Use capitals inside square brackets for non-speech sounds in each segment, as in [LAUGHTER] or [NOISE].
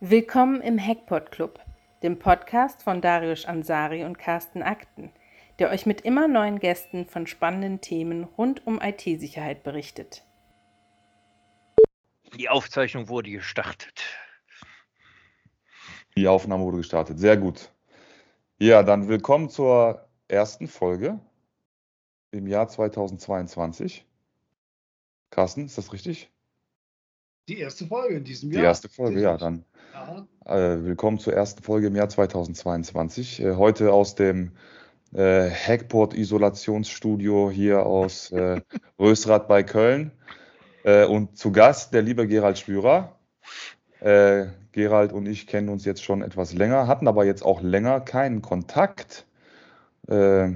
Willkommen im Hackpot Club, dem Podcast von Darius Ansari und Carsten Akten, der euch mit immer neuen Gästen von spannenden Themen rund um IT-Sicherheit berichtet. Die Aufzeichnung wurde gestartet. Die Aufnahme wurde gestartet. Sehr gut. Ja, dann willkommen zur ersten Folge im Jahr 2022. Carsten, ist das richtig? Die erste Folge in diesem Die Jahr. erste Folge, ja, dann äh, willkommen zur ersten Folge im Jahr 2022. Äh, heute aus dem äh, Hackport Isolationsstudio hier aus äh, [LAUGHS] Rösrath bei Köln. Äh, und zu Gast der liebe Gerald Spürer. Äh, Gerald und ich kennen uns jetzt schon etwas länger, hatten aber jetzt auch länger keinen Kontakt äh,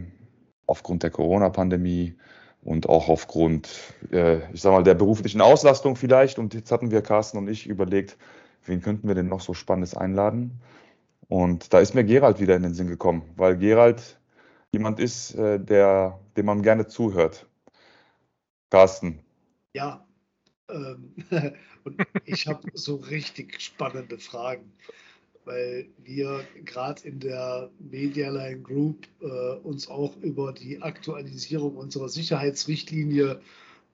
aufgrund der Corona-Pandemie und auch aufgrund, äh, ich sag mal, der beruflichen Auslastung vielleicht. Und jetzt hatten wir, Carsten und ich, überlegt, wen könnten wir denn noch so Spannendes einladen? Und da ist mir Gerald wieder in den Sinn gekommen, weil Gerald jemand ist, äh, der, dem man gerne zuhört. Carsten, ja. Ähm, [LAUGHS] und ich habe so richtig spannende Fragen, weil wir gerade in der Medialine Group äh, uns auch über die Aktualisierung unserer Sicherheitsrichtlinie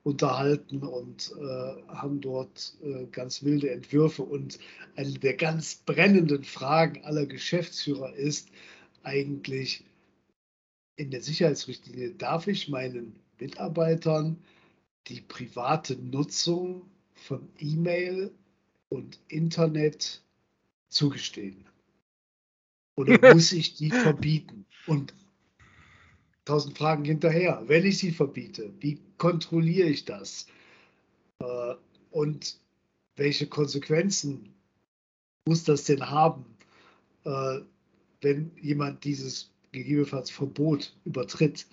unterhalten und äh, haben dort äh, ganz wilde Entwürfe. Und eine der ganz brennenden Fragen aller Geschäftsführer ist eigentlich in der Sicherheitsrichtlinie, darf ich meinen Mitarbeitern die private Nutzung von E-Mail und Internet zugestehen? Oder [LAUGHS] muss ich die verbieten? Und tausend Fragen hinterher. Wenn ich sie verbiete, wie kontrolliere ich das? Äh, Und welche Konsequenzen muss das denn haben, äh, wenn jemand dieses gegebenenfalls Verbot übertritt?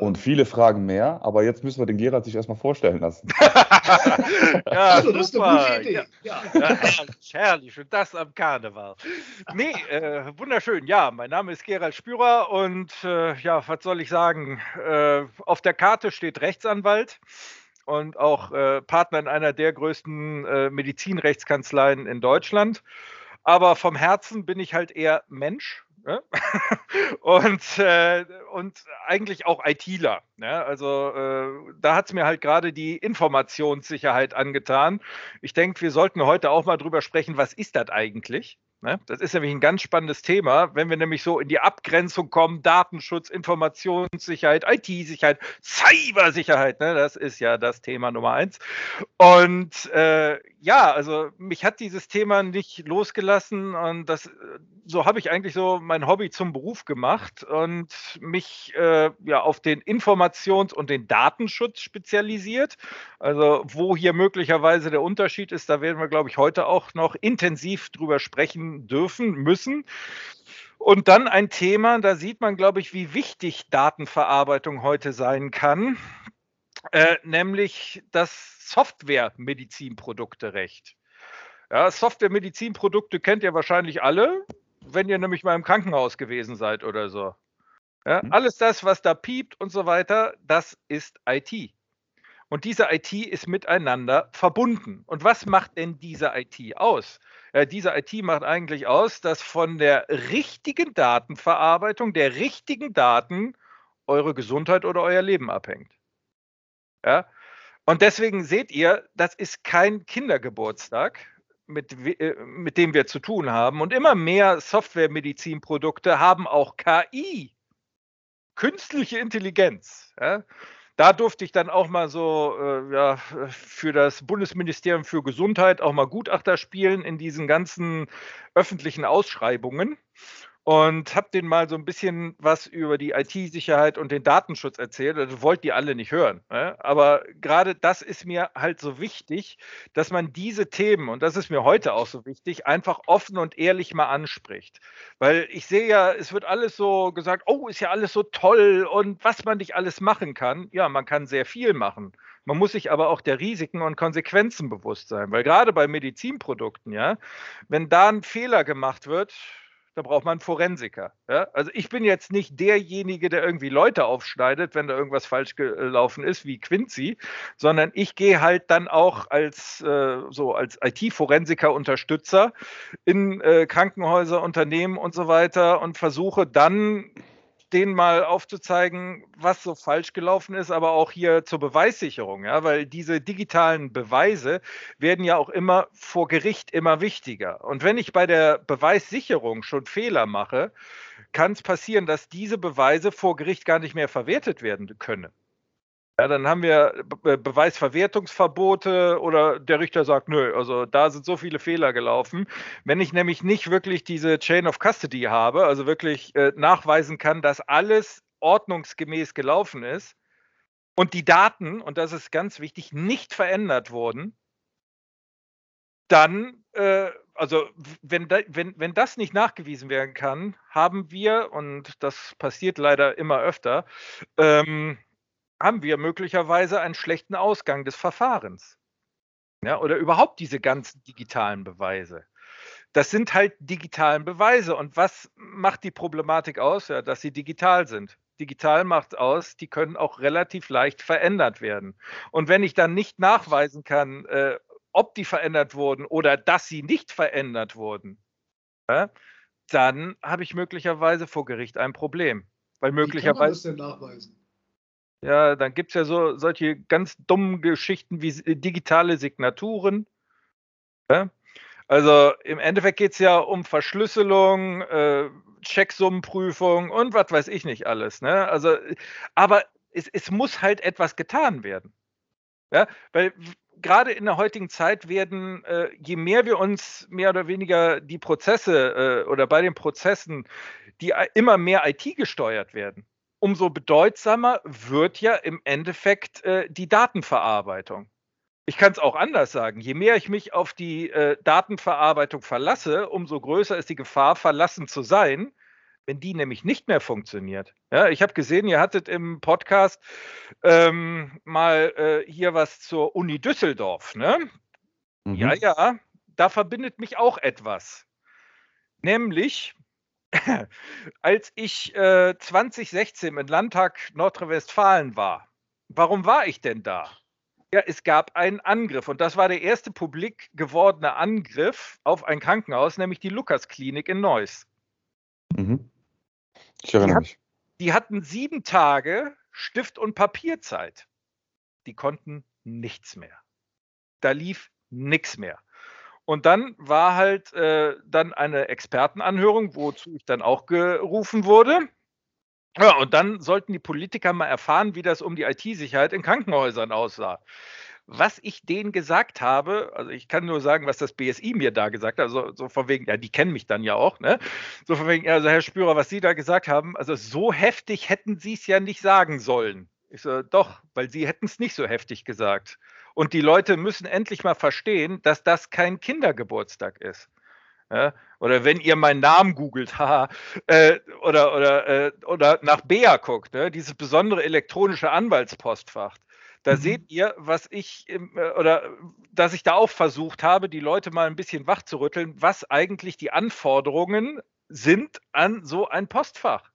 Und viele Fragen mehr, aber jetzt müssen wir den Gerald sich erstmal vorstellen lassen. [LAUGHS] ja, Also, das ist eine gute Idee. Ja, Ja. ja, herrlich, herrlich. Und das am Karneval. Nee, äh, wunderschön. Ja, mein Name ist Gerald Spürer und äh, ja, was soll ich sagen? Äh, auf der Karte steht Rechtsanwalt und auch äh, Partner in einer der größten äh, Medizinrechtskanzleien in Deutschland. Aber vom Herzen bin ich halt eher Mensch. Ne? [LAUGHS] und, äh, und eigentlich auch ITler. Ne? Also äh, da hat es mir halt gerade die Informationssicherheit angetan. Ich denke, wir sollten heute auch mal drüber sprechen, was ist das eigentlich? Ne? Das ist nämlich ein ganz spannendes Thema, wenn wir nämlich so in die Abgrenzung kommen, Datenschutz, Informationssicherheit, IT-Sicherheit, Cybersicherheit, ne? das ist ja das Thema Nummer eins. Und äh, ja, also mich hat dieses Thema nicht losgelassen und das, so habe ich eigentlich so mein Hobby zum Beruf gemacht und mich äh, ja auf den Informations- und den Datenschutz spezialisiert. Also wo hier möglicherweise der Unterschied ist, da werden wir, glaube ich, heute auch noch intensiv drüber sprechen dürfen, müssen. Und dann ein Thema, da sieht man, glaube ich, wie wichtig Datenverarbeitung heute sein kann, äh, nämlich das Software-Medizinprodukte-Recht. Ja, Software-Medizinprodukte kennt ihr wahrscheinlich alle, wenn ihr nämlich mal im Krankenhaus gewesen seid oder so. Ja, Mhm. alles das, was da piept und so weiter, das ist IT. Und diese IT ist miteinander verbunden. Und was macht denn diese IT aus? Äh, diese IT macht eigentlich aus, dass von der richtigen Datenverarbeitung, der richtigen Daten eure Gesundheit oder euer Leben abhängt. Ja? Und deswegen seht ihr, das ist kein Kindergeburtstag, mit, äh, mit dem wir zu tun haben. Und immer mehr Software-Medizinprodukte haben auch KI, künstliche Intelligenz. Ja? Da durfte ich dann auch mal so äh, ja, für das Bundesministerium für Gesundheit auch mal Gutachter spielen in diesen ganzen öffentlichen Ausschreibungen und habe denen mal so ein bisschen was über die IT-Sicherheit und den Datenschutz erzählt. Das wollt ihr alle nicht hören. Ne? Aber gerade das ist mir halt so wichtig, dass man diese Themen, und das ist mir heute auch so wichtig, einfach offen und ehrlich mal anspricht. Weil ich sehe ja, es wird alles so gesagt, oh, ist ja alles so toll und was man nicht alles machen kann. Ja, man kann sehr viel machen. Man muss sich aber auch der Risiken und Konsequenzen bewusst sein. Weil gerade bei Medizinprodukten, ja, wenn da ein Fehler gemacht wird, da braucht man Forensiker. Ja? Also ich bin jetzt nicht derjenige, der irgendwie Leute aufschneidet, wenn da irgendwas falsch gelaufen ist, wie Quincy, sondern ich gehe halt dann auch als äh, so als IT-Forensiker-Unterstützer in äh, Krankenhäuser, Unternehmen und so weiter und versuche dann denen mal aufzuzeigen, was so falsch gelaufen ist, aber auch hier zur Beweissicherung, ja, weil diese digitalen Beweise werden ja auch immer vor Gericht immer wichtiger. Und wenn ich bei der Beweissicherung schon Fehler mache, kann es passieren, dass diese Beweise vor Gericht gar nicht mehr verwertet werden können. Ja, dann haben wir Be Beweisverwertungsverbote oder der Richter sagt, nö, also da sind so viele Fehler gelaufen. Wenn ich nämlich nicht wirklich diese Chain of Custody habe, also wirklich äh, nachweisen kann, dass alles ordnungsgemäß gelaufen ist und die Daten, und das ist ganz wichtig, nicht verändert wurden, dann, äh, also wenn, da, wenn, wenn das nicht nachgewiesen werden kann, haben wir, und das passiert leider immer öfter, ähm, haben wir möglicherweise einen schlechten Ausgang des Verfahrens. Ja, oder überhaupt diese ganzen digitalen Beweise. Das sind halt digitalen Beweise. Und was macht die Problematik aus? Ja, dass sie digital sind. Digital macht aus, die können auch relativ leicht verändert werden. Und wenn ich dann nicht nachweisen kann, äh, ob die verändert wurden oder dass sie nicht verändert wurden, ja, dann habe ich möglicherweise vor Gericht ein Problem. Weil möglicherweise. Wie kann man das denn nachweisen? Ja, dann gibt es ja so solche ganz dummen Geschichten wie äh, digitale Signaturen. Ja? Also im Endeffekt geht es ja um Verschlüsselung, äh, Checksummenprüfung und was weiß ich nicht alles. Ne? Also, aber es, es muss halt etwas getan werden. Ja? Weil gerade in der heutigen Zeit werden, äh, je mehr wir uns mehr oder weniger die Prozesse äh, oder bei den Prozessen, die immer mehr IT gesteuert werden, umso bedeutsamer wird ja im Endeffekt äh, die Datenverarbeitung. Ich kann es auch anders sagen. Je mehr ich mich auf die äh, Datenverarbeitung verlasse, umso größer ist die Gefahr, verlassen zu sein, wenn die nämlich nicht mehr funktioniert. Ja, ich habe gesehen, ihr hattet im Podcast ähm, mal äh, hier was zur Uni Düsseldorf. Ne? Mhm. Ja, ja, da verbindet mich auch etwas. Nämlich als ich äh, 2016 im Landtag Nordrhein-Westfalen war, warum war ich denn da? Ja, es gab einen Angriff und das war der erste publik gewordene Angriff auf ein Krankenhaus, nämlich die Lukas-Klinik in Neuss. Mhm. Ich erinnere die mich. die hatten sieben Tage Stift- und Papierzeit. Die konnten nichts mehr. Da lief nichts mehr. Und dann war halt äh, dann eine Expertenanhörung, wozu ich dann auch gerufen wurde. Ja, und dann sollten die Politiker mal erfahren, wie das um die IT-Sicherheit in Krankenhäusern aussah. Was ich denen gesagt habe, also ich kann nur sagen, was das BSI mir da gesagt hat, also so von wegen, ja, die kennen mich dann ja auch, ne? So von wegen, also Herr Spürer, was Sie da gesagt haben, also so heftig hätten Sie es ja nicht sagen sollen. Ich so, doch, weil Sie hätten es nicht so heftig gesagt. Und die Leute müssen endlich mal verstehen, dass das kein Kindergeburtstag ist. Ja? Oder wenn ihr meinen Namen googelt, [LAUGHS] haha, äh, oder, oder, äh, oder nach Bea guckt, ne? dieses besondere elektronische Anwaltspostfach. Da mhm. seht ihr, was ich im, äh, oder dass ich da auch versucht habe, die Leute mal ein bisschen wach zu rütteln, was eigentlich die Anforderungen sind an so ein Postfach.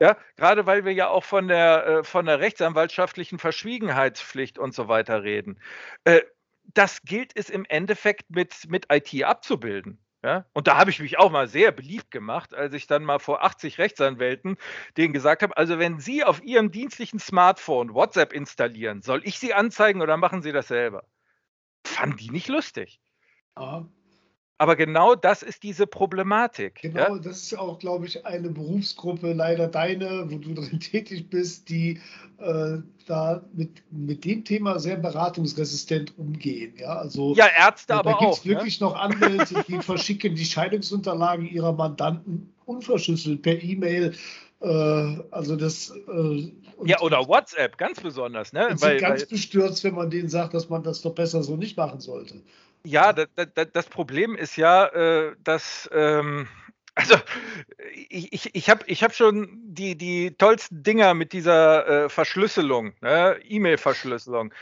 Ja, gerade weil wir ja auch von der, äh, von der rechtsanwaltschaftlichen Verschwiegenheitspflicht und so weiter reden. Äh, das gilt es im Endeffekt mit, mit IT abzubilden. Ja? Und da habe ich mich auch mal sehr beliebt gemacht, als ich dann mal vor 80 Rechtsanwälten denen gesagt habe, also wenn Sie auf Ihrem dienstlichen Smartphone WhatsApp installieren, soll ich Sie anzeigen oder machen Sie das selber? Fanden die nicht lustig. Ja. Aber genau das ist diese Problematik. Genau, ja? das ist auch, glaube ich, eine Berufsgruppe, leider deine, wo du [LAUGHS] drin tätig bist, die äh, da mit, mit dem Thema sehr beratungsresistent umgehen. Ja, also, ja Ärzte aber auch. Da gibt es wirklich ne? noch Anwälte, die [LAUGHS] verschicken die Scheidungsunterlagen ihrer Mandanten unverschlüsselt per E-Mail. Äh, also das. Äh, ja, oder WhatsApp, ganz besonders. Ne? Weil, sind ganz weil, bestürzt, wenn man denen sagt, dass man das doch besser so nicht machen sollte. Ja, das, das, das Problem ist ja, äh, dass, ähm, [LAUGHS] also ich, ich, ich habe ich hab schon die, die tollsten Dinger mit dieser äh, Verschlüsselung, ne? E-Mail-Verschlüsselung.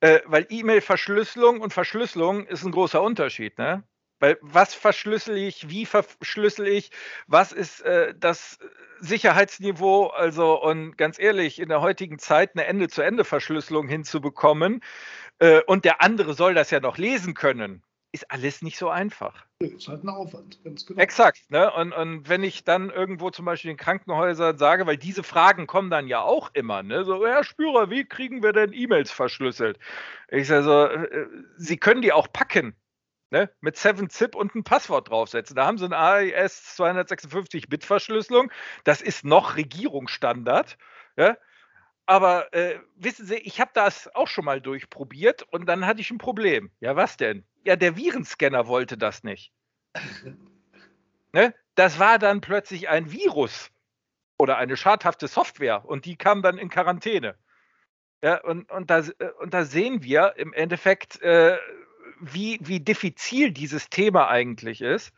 Äh, weil E-Mail-Verschlüsselung und Verschlüsselung ist ein großer Unterschied. Ne? Weil was verschlüssel ich, wie verschlüssel ich, was ist äh, das Sicherheitsniveau? Also, und ganz ehrlich, in der heutigen Zeit eine Ende-zu-Ende-Verschlüsselung hinzubekommen äh, und der andere soll das ja noch lesen können, ist alles nicht so einfach. Ist halt ein Aufwand, ganz genau. Exakt. Ne? Und, und wenn ich dann irgendwo zum Beispiel in Krankenhäusern sage, weil diese Fragen kommen dann ja auch immer, ne? so, Herr Spürer, wie kriegen wir denn E-Mails verschlüsselt? Ich sage so, äh, Sie können die auch packen ne, mit 7-Zip und ein Passwort draufsetzen. Da haben sie eine AES 256-Bit-Verschlüsselung. Das ist noch Regierungsstandard. Ja? Aber äh, wissen Sie, ich habe das auch schon mal durchprobiert und dann hatte ich ein Problem. Ja, was denn? Ja, der Virenscanner wollte das nicht. [LAUGHS] ne? Das war dann plötzlich ein Virus oder eine schadhafte Software und die kam dann in Quarantäne. Ja, und, und, da, äh, und da sehen wir im Endeffekt, äh, wie, wie diffizil dieses Thema eigentlich ist.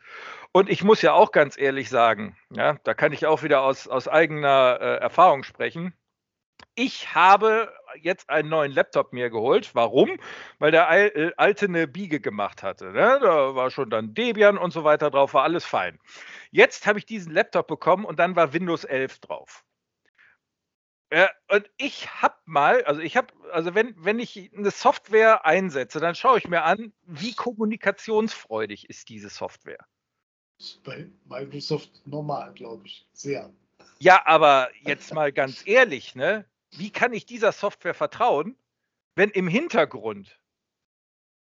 Und ich muss ja auch ganz ehrlich sagen, ja, da kann ich auch wieder aus, aus eigener äh, Erfahrung sprechen. Ich habe jetzt einen neuen Laptop mir geholt. Warum? Weil der äh, alte eine Biege gemacht hatte. Ne? Da war schon dann Debian und so weiter drauf, war alles fein. Jetzt habe ich diesen Laptop bekommen und dann war Windows 11 drauf. Ja, und ich habe mal, also ich habe, also wenn, wenn ich eine Software einsetze, dann schaue ich mir an, wie kommunikationsfreudig ist diese Software. Bei Microsoft normal, glaube ich. Sehr. Ja, aber jetzt mal ganz ehrlich, ne? Wie kann ich dieser Software vertrauen, wenn im Hintergrund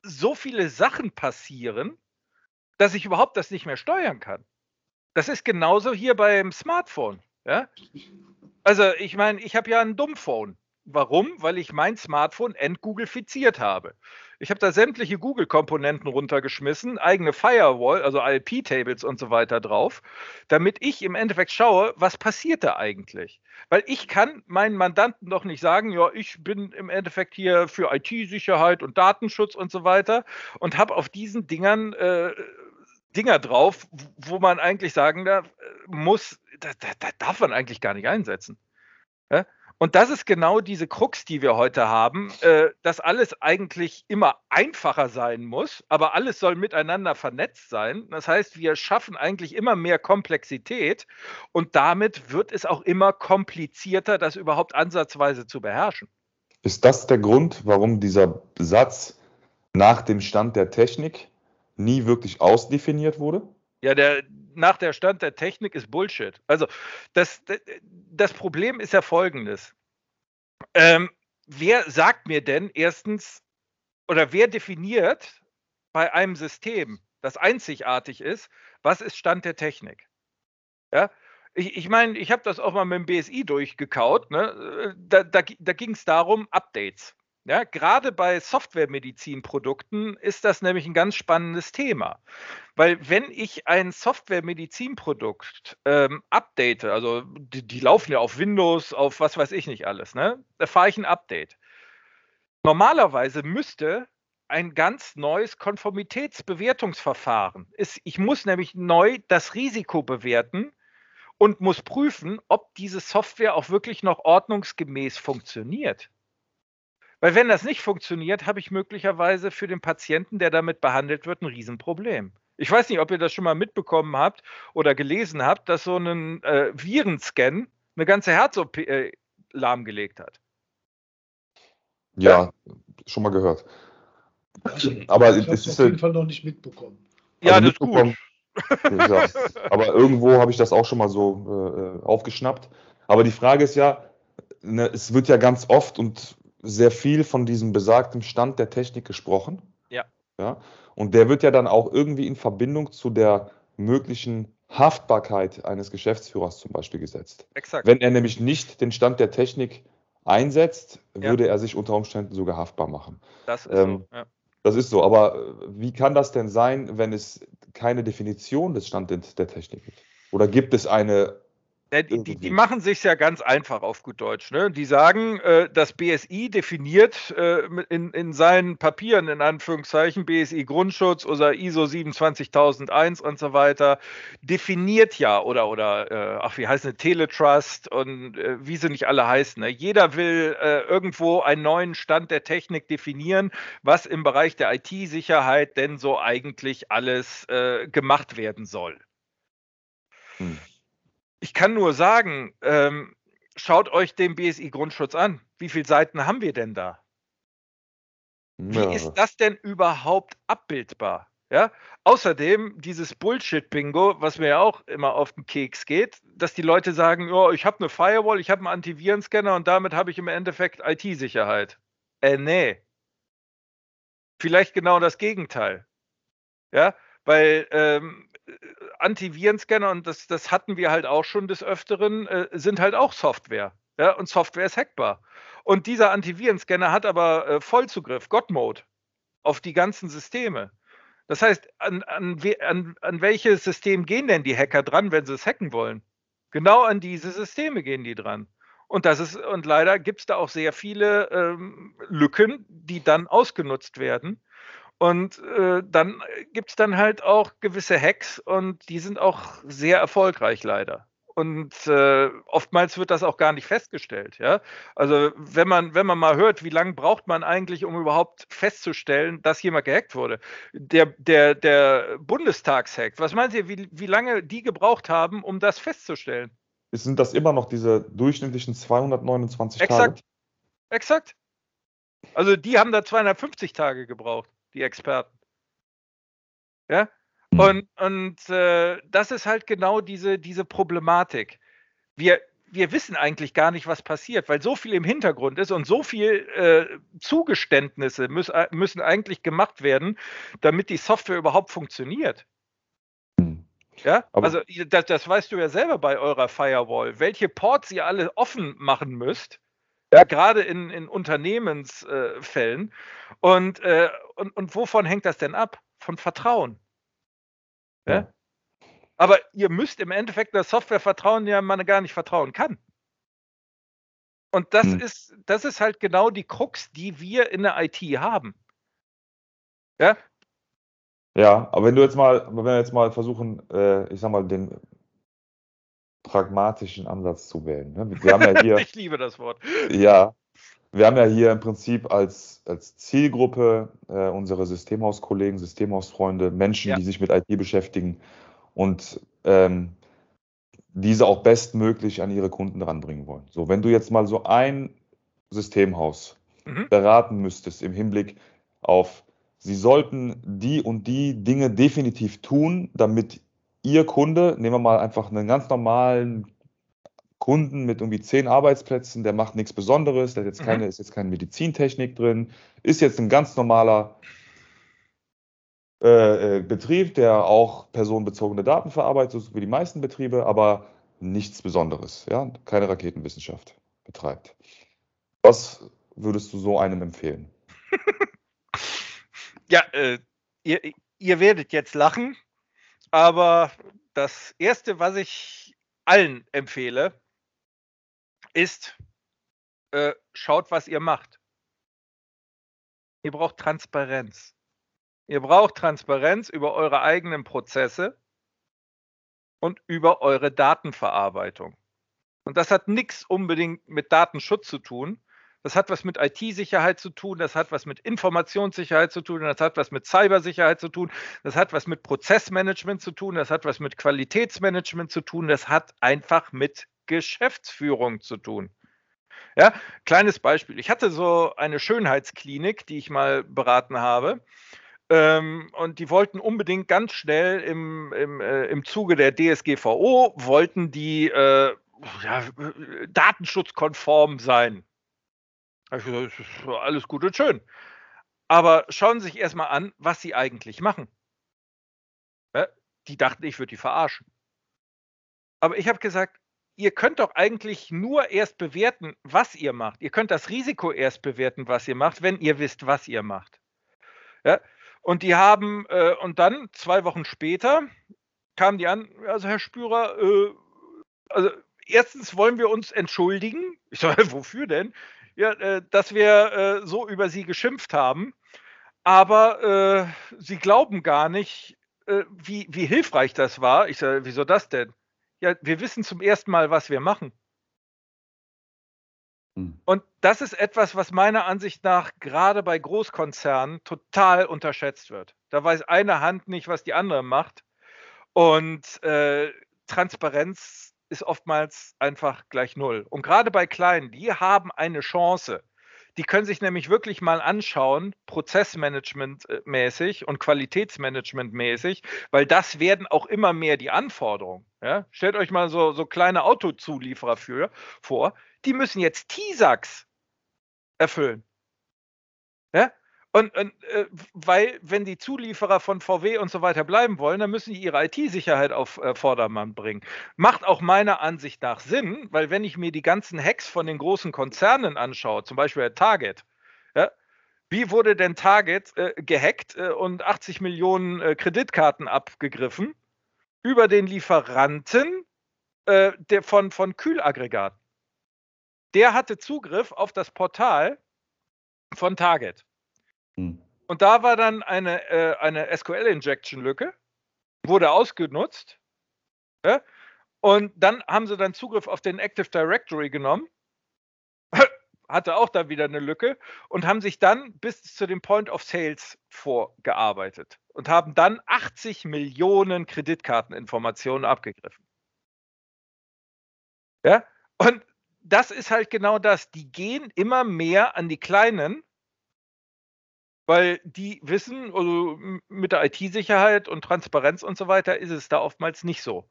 so viele Sachen passieren, dass ich überhaupt das nicht mehr steuern kann? Das ist genauso hier beim Smartphone. Ja? Also, ich meine, ich habe ja ein Dummphone. Warum? Weil ich mein Smartphone entgooglifiziert habe. Ich habe da sämtliche Google-Komponenten runtergeschmissen, eigene Firewall, also IP-Tables und so weiter drauf, damit ich im Endeffekt schaue, was passiert da eigentlich. Weil ich kann meinen Mandanten doch nicht sagen, ja, ich bin im Endeffekt hier für IT-Sicherheit und Datenschutz und so weiter und habe auf diesen Dingern äh, Dinger drauf, wo man eigentlich sagen darf, äh, muss, da, da, da darf man eigentlich gar nicht einsetzen. Ja? Und das ist genau diese Krux, die wir heute haben, äh, dass alles eigentlich immer einfacher sein muss, aber alles soll miteinander vernetzt sein. Das heißt, wir schaffen eigentlich immer mehr Komplexität und damit wird es auch immer komplizierter, das überhaupt ansatzweise zu beherrschen. Ist das der Grund, warum dieser Satz nach dem Stand der Technik nie wirklich ausdefiniert wurde? Ja, der, nach der Stand der Technik ist Bullshit. Also das, das Problem ist ja folgendes. Ähm, wer sagt mir denn erstens, oder wer definiert bei einem System, das einzigartig ist, was ist Stand der Technik? Ja, ich, ich meine, ich habe das auch mal mit dem BSI durchgekaut. Ne? Da, da, da ging es darum, Updates. Ja, gerade bei Softwaremedizinprodukten ist das nämlich ein ganz spannendes Thema. Weil wenn ich ein Softwaremedizinprodukt ähm, update, also die, die, laufen ja auf Windows, auf was weiß ich nicht alles, ne? Da fahre ich ein Update. Normalerweise müsste ein ganz neues Konformitätsbewertungsverfahren. Ist, ich muss nämlich neu das Risiko bewerten und muss prüfen, ob diese Software auch wirklich noch ordnungsgemäß funktioniert. Weil wenn das nicht funktioniert, habe ich möglicherweise für den Patienten, der damit behandelt wird, ein Riesenproblem. Ich weiß nicht, ob ihr das schon mal mitbekommen habt oder gelesen habt, dass so ein äh, Virenscan eine ganze Herz-OP äh, lahmgelegt hat. Ja, ja, schon mal gehört. Also, aber ich habe es auf jeden Fall noch nicht mitbekommen. Ja, also das ist gut. ja, aber irgendwo habe ich das auch schon mal so äh, aufgeschnappt. Aber die Frage ist ja, ne, es wird ja ganz oft und sehr viel von diesem besagten Stand der Technik gesprochen. Ja. ja. Und der wird ja dann auch irgendwie in Verbindung zu der möglichen Haftbarkeit eines Geschäftsführers zum Beispiel gesetzt. Exakt. Wenn er nämlich nicht den Stand der Technik einsetzt, würde ja. er sich unter Umständen sogar haftbar machen. Das ist ähm, so. Ja. Das ist so. Aber äh, wie kann das denn sein, wenn es keine Definition des Standes der Technik gibt? Oder gibt es eine die, die, die, machen sich ja ganz einfach auf gut Deutsch. Ne? Die sagen, äh, das BSI definiert äh, in, in seinen Papieren, in Anführungszeichen, BSI Grundschutz oder ISO 27001 und so weiter, definiert ja oder, oder äh, ach, wie heißt es, Teletrust und äh, wie sie nicht alle heißen. Ne? Jeder will äh, irgendwo einen neuen Stand der Technik definieren, was im Bereich der IT-Sicherheit denn so eigentlich alles äh, gemacht werden soll. Hm. Ich kann nur sagen, ähm, schaut euch den BSI-Grundschutz an. Wie viele Seiten haben wir denn da? Wie ja. ist das denn überhaupt abbildbar? Ja? Außerdem dieses Bullshit-Bingo, was mir ja auch immer auf den Keks geht, dass die Leute sagen, oh, ich habe eine Firewall, ich habe einen Antivirenscanner und damit habe ich im Endeffekt IT-Sicherheit. Äh, nee. Vielleicht genau das Gegenteil. Ja, weil ähm, Antivirenscanner, und das, das hatten wir halt auch schon des Öfteren, äh, sind halt auch Software. Ja, und Software ist hackbar. Und dieser Antivirenscanner hat aber äh, Vollzugriff, God-Mode, auf die ganzen Systeme. Das heißt, an, an, an, an welches System gehen denn die Hacker dran, wenn sie es hacken wollen? Genau an diese Systeme gehen die dran. Und das ist, und leider gibt es da auch sehr viele ähm, Lücken, die dann ausgenutzt werden. Und äh, dann gibt es dann halt auch gewisse Hacks und die sind auch sehr erfolgreich leider. Und äh, oftmals wird das auch gar nicht festgestellt. Ja? Also wenn man, wenn man mal hört, wie lange braucht man eigentlich, um überhaupt festzustellen, dass jemand gehackt wurde. Der, der, der Bundestagshack, was meint ihr, wie, wie lange die gebraucht haben, um das festzustellen? Sind das immer noch diese durchschnittlichen 229 Exakt. Tage? Exakt. Exakt. Also die haben da 250 Tage gebraucht die Experten. Ja? Hm. Und, und äh, das ist halt genau diese, diese Problematik. Wir, wir wissen eigentlich gar nicht, was passiert, weil so viel im Hintergrund ist und so viel äh, Zugeständnisse müß, äh, müssen eigentlich gemacht werden, damit die Software überhaupt funktioniert. Hm. Ja, Aber also das, das weißt du ja selber bei eurer Firewall, welche Ports ihr alle offen machen müsst, ja, [LAUGHS] gerade in, in Unternehmensfällen. Und, äh, und, und wovon hängt das denn ab? Von Vertrauen. Ja? ja? Aber ihr müsst im Endeffekt der Software vertrauen, der man gar nicht vertrauen kann. Und das, hm. ist, das ist halt genau die Krux, die wir in der IT haben. Ja? Ja, aber wenn du jetzt mal, wenn wir jetzt mal versuchen, äh, ich sag mal, den pragmatischen Ansatz zu wählen. Ne? Wir haben ja [LAUGHS] hier, ich liebe das Wort. Ja, wir haben ja hier im Prinzip als, als Zielgruppe äh, unsere Systemhauskollegen, Systemhausfreunde, Menschen, ja. die sich mit IT beschäftigen und ähm, diese auch bestmöglich an ihre Kunden ranbringen wollen. So, wenn du jetzt mal so ein Systemhaus mhm. beraten müsstest im Hinblick auf, sie sollten die und die Dinge definitiv tun, damit Ihr Kunde, nehmen wir mal einfach einen ganz normalen Kunden mit irgendwie zehn Arbeitsplätzen, der macht nichts Besonderes, der hat jetzt mhm. keine, ist jetzt keine Medizintechnik drin, ist jetzt ein ganz normaler äh, äh, Betrieb, der auch personenbezogene Daten verarbeitet, so wie die meisten Betriebe, aber nichts Besonderes, ja, keine Raketenwissenschaft betreibt. Was würdest du so einem empfehlen? [LAUGHS] ja, äh, ihr, ihr werdet jetzt lachen, aber das Erste, was ich allen empfehle, ist, äh, schaut, was ihr macht. Ihr braucht Transparenz. Ihr braucht Transparenz über eure eigenen Prozesse und über eure Datenverarbeitung. Und das hat nichts unbedingt mit Datenschutz zu tun, das hat was mit IT-Sicherheit zu tun, das hat was mit Informationssicherheit zu tun, das hat was mit Cybersicherheit zu tun, das hat was mit Prozessmanagement zu tun, das hat was mit Qualitätsmanagement zu tun, das hat einfach mit Geschäftsführung zu tun. Ja, kleines Beispiel. Ich hatte so eine Schönheitsklinik, die ich mal beraten habe. Ähm, und die wollten unbedingt ganz schnell im, im, äh, im Zuge der DSGVO, wollten die äh, ja, datenschutzkonform sein. Das ist alles gut und schön. Aber schauen Sie sich erstmal an, was Sie eigentlich machen. Ja, die dachten, ich würde die verarschen. Aber ich habe gesagt, ihr könnt doch eigentlich nur erst bewerten, was ihr macht. Ihr könnt das Risiko erst bewerten, was ihr macht, wenn ihr wisst, was ihr macht. Ja? Und die haben, äh, und dann zwei Wochen später kamen die an, also Herr Spürer, äh, also erstens wollen wir uns entschuldigen. Ich sage, [LAUGHS] wofür denn? Ja, äh, dass wir äh, so über sie geschimpft haben. Aber äh, sie glauben gar nicht, äh, wie, wie hilfreich das war. Ich sage, wieso das denn? Ja, wir wissen zum ersten Mal, was wir machen. Hm. Und das ist etwas, was meiner Ansicht nach gerade bei Großkonzernen total unterschätzt wird. Da weiß eine Hand nicht, was die andere macht. Und äh, Transparenz ist oftmals einfach gleich null. Und gerade bei Kleinen, die haben eine Chance. Die können sich nämlich wirklich mal anschauen, Prozessmanagement-mäßig und Qualitätsmanagement-mäßig, weil das werden auch immer mehr die Anforderungen. Ja? Stellt euch mal so, so kleine Autozulieferer für, vor, die müssen jetzt TISAX erfüllen. Ja? Und, und äh, weil, wenn die Zulieferer von VW und so weiter bleiben wollen, dann müssen die ihre IT-Sicherheit auf äh, Vordermann bringen. Macht auch meiner Ansicht nach Sinn, weil wenn ich mir die ganzen Hacks von den großen Konzernen anschaue, zum Beispiel Target, ja, wie wurde denn Target äh, gehackt äh, und 80 Millionen äh, Kreditkarten abgegriffen über den Lieferanten äh, der von, von Kühlaggregaten? Der hatte Zugriff auf das Portal von Target. Hm. Und da war dann eine, äh, eine SQL-Injection-Lücke, wurde ausgenutzt. Ja? Und dann haben sie dann Zugriff auf den Active Directory genommen, [CLEARS THROAT] hatte auch da wieder eine Lücke und haben sich dann bis zu dem Point of Sales vorgearbeitet und haben dann 80 Millionen Kreditkarteninformationen abgegriffen. Ja, und das ist halt genau das. Die gehen immer mehr an die Kleinen weil die wissen, also mit der IT-Sicherheit und Transparenz und so weiter ist es da oftmals nicht so.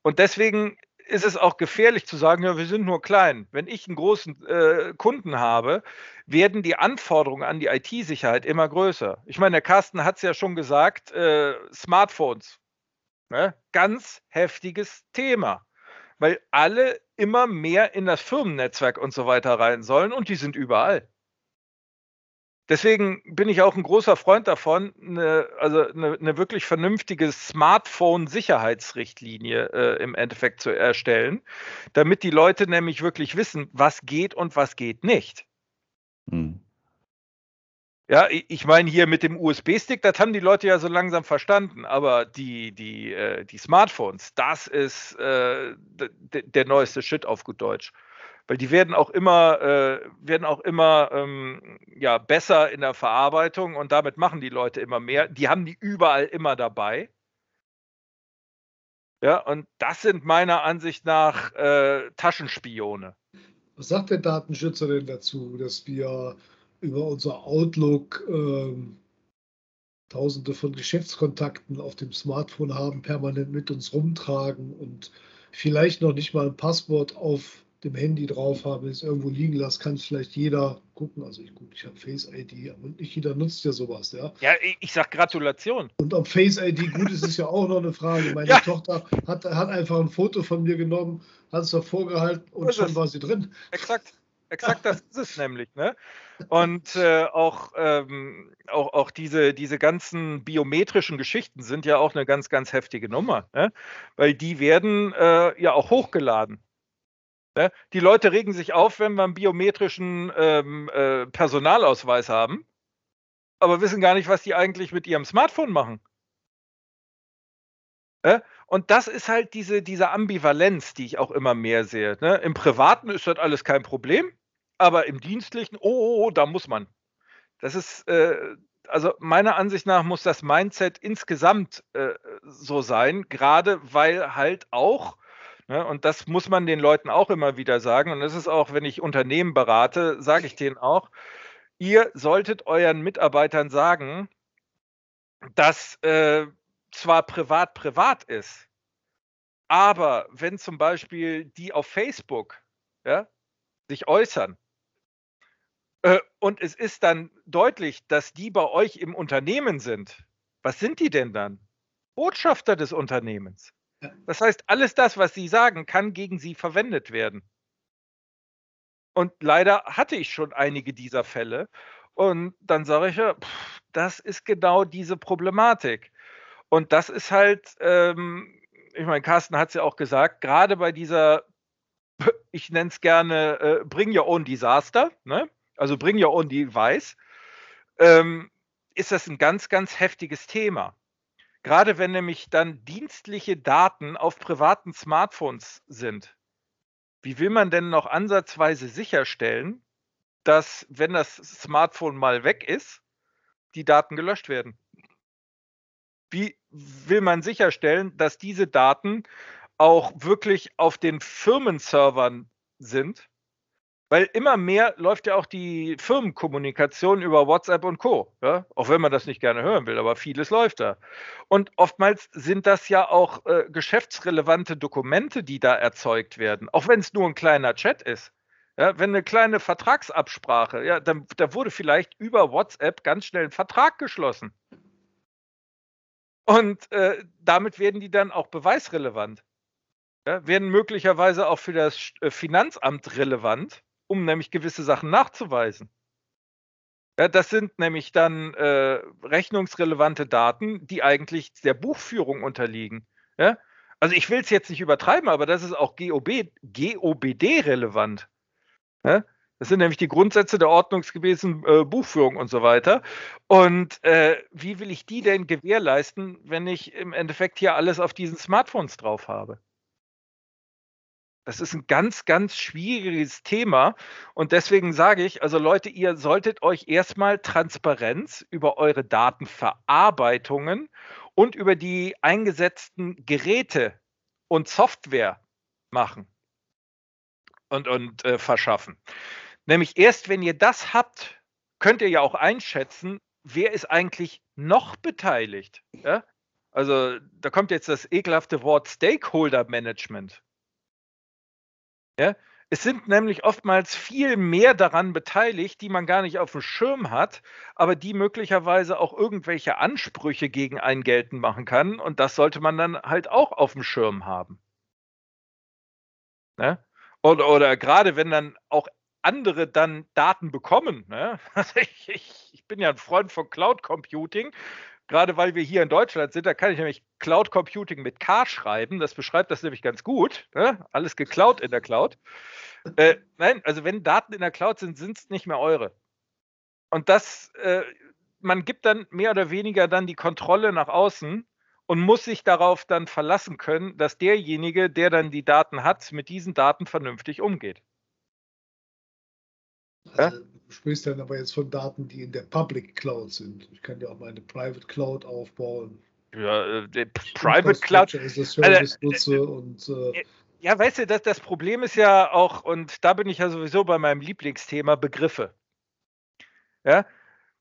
Und deswegen ist es auch gefährlich zu sagen, ja, wir sind nur klein. Wenn ich einen großen äh, Kunden habe, werden die Anforderungen an die IT-Sicherheit immer größer. Ich meine, der Carsten hat es ja schon gesagt, äh, Smartphones, ne? ganz heftiges Thema, weil alle immer mehr in das Firmennetzwerk und so weiter rein sollen und die sind überall. Deswegen bin ich auch ein großer Freund davon, eine, also eine, eine wirklich vernünftige Smartphone-Sicherheitsrichtlinie äh, im Endeffekt zu erstellen, damit die Leute nämlich wirklich wissen, was geht und was geht nicht. Hm. Ja, ich meine hier mit dem USB-Stick, das haben die Leute ja so langsam verstanden, aber die, die, äh, die Smartphones, das ist äh, der neueste Shit auf gut Deutsch weil die werden auch immer, äh, werden auch immer ähm, ja, besser in der Verarbeitung und damit machen die Leute immer mehr. Die haben die überall immer dabei. Ja, und das sind meiner Ansicht nach äh, Taschenspione. Was sagt der Datenschützer denn dazu, dass wir über unser Outlook ähm, tausende von Geschäftskontakten auf dem Smartphone haben, permanent mit uns rumtragen und vielleicht noch nicht mal ein Passwort auf dem Handy drauf habe, es irgendwo liegen lasse, kann es vielleicht jeder gucken. Also ich, gut, ich habe Face ID, aber nicht jeder nutzt ja sowas, ja. Ja, ich sag Gratulation. Und ob Face ID gut ist, ist ja auch noch eine Frage. Meine [LAUGHS] ja. Tochter hat, hat einfach ein Foto von mir genommen, hat es davor gehalten und schon war sie drin. Exakt. Exakt das ist es nämlich. Ne? Und äh, auch, ähm, auch, auch diese, diese ganzen biometrischen Geschichten sind ja auch eine ganz, ganz heftige Nummer. Ne? Weil die werden äh, ja auch hochgeladen. Ne? Die Leute regen sich auf, wenn wir einen biometrischen ähm, äh, Personalausweis haben, aber wissen gar nicht, was die eigentlich mit ihrem Smartphone machen. Ne? Und das ist halt diese, diese Ambivalenz, die ich auch immer mehr sehe. Ne? Im Privaten ist das alles kein Problem, aber im Dienstlichen, oh, oh, oh da muss man. Das ist, äh, also meiner Ansicht nach muss das Mindset insgesamt äh, so sein, gerade weil halt auch? Und das muss man den Leuten auch immer wieder sagen. Und das ist auch, wenn ich Unternehmen berate, sage ich denen auch, ihr solltet euren Mitarbeitern sagen, dass äh, zwar privat privat ist, aber wenn zum Beispiel die auf Facebook ja, sich äußern äh, und es ist dann deutlich, dass die bei euch im Unternehmen sind, was sind die denn dann? Botschafter des Unternehmens. Das heißt, alles das, was Sie sagen, kann gegen Sie verwendet werden. Und leider hatte ich schon einige dieser Fälle. Und dann sage ich ja, pff, das ist genau diese Problematik. Und das ist halt, ähm, ich meine, Carsten hat es ja auch gesagt, gerade bei dieser, [LAUGHS] ich nenne es gerne, äh, Bring Your Own Disaster, ne? also Bring Your Own Device, ähm, ist das ein ganz, ganz heftiges Thema. Gerade wenn nämlich dann dienstliche Daten auf privaten Smartphones sind. Wie will man denn noch ansatzweise sicherstellen, dass, wenn das Smartphone mal weg ist, die Daten gelöscht werden? Wie will man sicherstellen, dass diese Daten auch wirklich auf den Firmenservern sind weil immer mehr läuft ja auch die Firmenkommunikation über WhatsApp und Co. Ja? Auch wenn man das nicht gerne hören will, aber vieles läuft da. Und oftmals sind das ja auch äh, geschäftsrelevante Dokumente, die da erzeugt werden, auch wenn es nur ein kleiner Chat ist. Ja, wenn eine kleine Vertragsabsprache, ja, dann da wurde vielleicht über WhatsApp ganz schnell ein Vertrag geschlossen. Und äh, damit werden die dann auch beweisrelevant. Ja, werden möglicherweise auch für das äh, Finanzamt relevant um nämlich gewisse Sachen nachzuweisen. Ja, das sind nämlich dann äh, rechnungsrelevante Daten, die eigentlich der Buchführung unterliegen. Ja? Also ich will es jetzt nicht übertreiben, aber das ist auch GOB, GOBD relevant. Ja? Das sind nämlich die Grundsätze der ordnungsgemäßen äh, Buchführung und so weiter. Und äh, wie will ich die denn gewährleisten, wenn ich im Endeffekt hier alles auf diesen Smartphones drauf habe? Das ist ein ganz, ganz schwieriges Thema. Und deswegen sage ich, also Leute, ihr solltet euch erstmal Transparenz über eure Datenverarbeitungen und über die eingesetzten Geräte und Software machen und, und äh, verschaffen. Nämlich erst, wenn ihr das habt, könnt ihr ja auch einschätzen, wer ist eigentlich noch beteiligt. Ja? Also da kommt jetzt das ekelhafte Wort Stakeholder Management. Ja? Es sind nämlich oftmals viel mehr daran beteiligt, die man gar nicht auf dem Schirm hat, aber die möglicherweise auch irgendwelche Ansprüche gegen einen geltend machen kann. Und das sollte man dann halt auch auf dem Schirm haben. Ne? Oder, oder gerade wenn dann auch andere dann Daten bekommen. Ne? [LAUGHS] Also ich, ich, ich bin ja ein Freund von Cloud Computing gerade weil wir hier in Deutschland sind, da kann ich nämlich Cloud Computing mit K schreiben. Das beschreibt das nämlich ganz gut. Ne? Alles geklaut in der Cloud. Äh, nein, also wenn Daten in der Cloud sind, sind es nicht mehr eure. Und das, äh, man gibt dann mehr oder weniger dann die Kontrolle nach außen und muss sich darauf dann verlassen können, dass derjenige, der dann die Daten hat, mit diesen Daten vernünftig umgeht. Also, sprichst dann aber jetzt von Daten, die in der Public Cloud sind. Ich kann ja auch meine Private Cloud aufbauen. Ja, äh, Private Cloud. Service also, nutze und, äh, ja, weißt du, das, das Problem ist ja auch, und da bin ich ja sowieso bei meinem Lieblingsthema, Begriffe. Ja,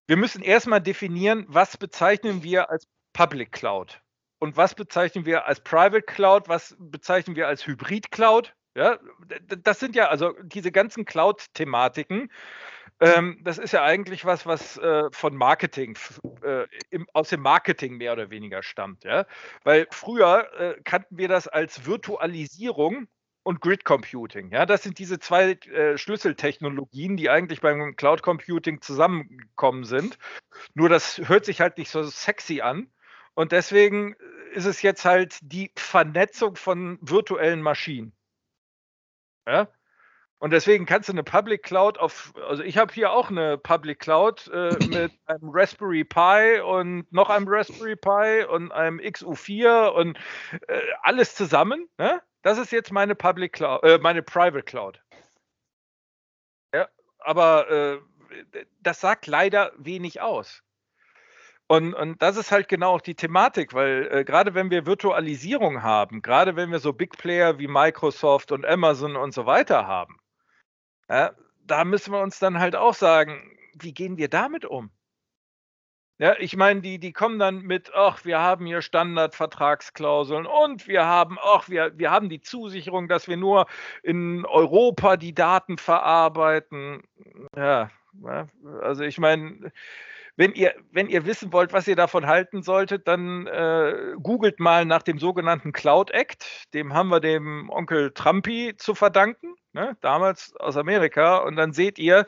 wir müssen erstmal definieren, was bezeichnen wir als Public Cloud und was bezeichnen wir als Private Cloud, was bezeichnen wir als Hybrid Cloud. Ja, das sind ja also diese ganzen Cloud-Thematiken. Ähm, das ist ja eigentlich was, was äh, von Marketing, äh, im, aus dem Marketing mehr oder weniger stammt. Ja? Weil früher äh, kannten wir das als Virtualisierung und Grid Computing. Ja? Das sind diese zwei äh, Schlüsseltechnologien, die eigentlich beim Cloud Computing zusammengekommen sind. Nur das hört sich halt nicht so sexy an. Und deswegen ist es jetzt halt die Vernetzung von virtuellen Maschinen. Ja? Und deswegen kannst du eine Public Cloud auf, also ich habe hier auch eine Public Cloud äh, [CLEARS THROAT] mit einem Raspberry Pi und noch einem Raspberry Pi und einem XU4 und äh, alles zusammen. Ne? Das ist jetzt meine Public Cloud, äh, meine Private Cloud. Ja, aber äh, das sagt leider wenig aus. Und, und das ist halt genau auch die Thematik, weil äh, gerade wenn wir Virtualisierung haben, gerade wenn wir so Big Player wie Microsoft und Amazon und so weiter haben, ja, da müssen wir uns dann halt auch sagen, wie gehen wir damit um? Ja, ich meine, die, die kommen dann mit, ach, wir haben hier Standardvertragsklauseln und wir haben, ach, wir, wir haben die Zusicherung, dass wir nur in Europa die Daten verarbeiten. Ja also ich meine, wenn ihr, wenn ihr wissen wollt, was ihr davon halten solltet, dann äh, googelt mal nach dem sogenannten Cloud Act. Dem haben wir dem Onkel Trumpy zu verdanken, ne? damals aus Amerika. Und dann seht ihr,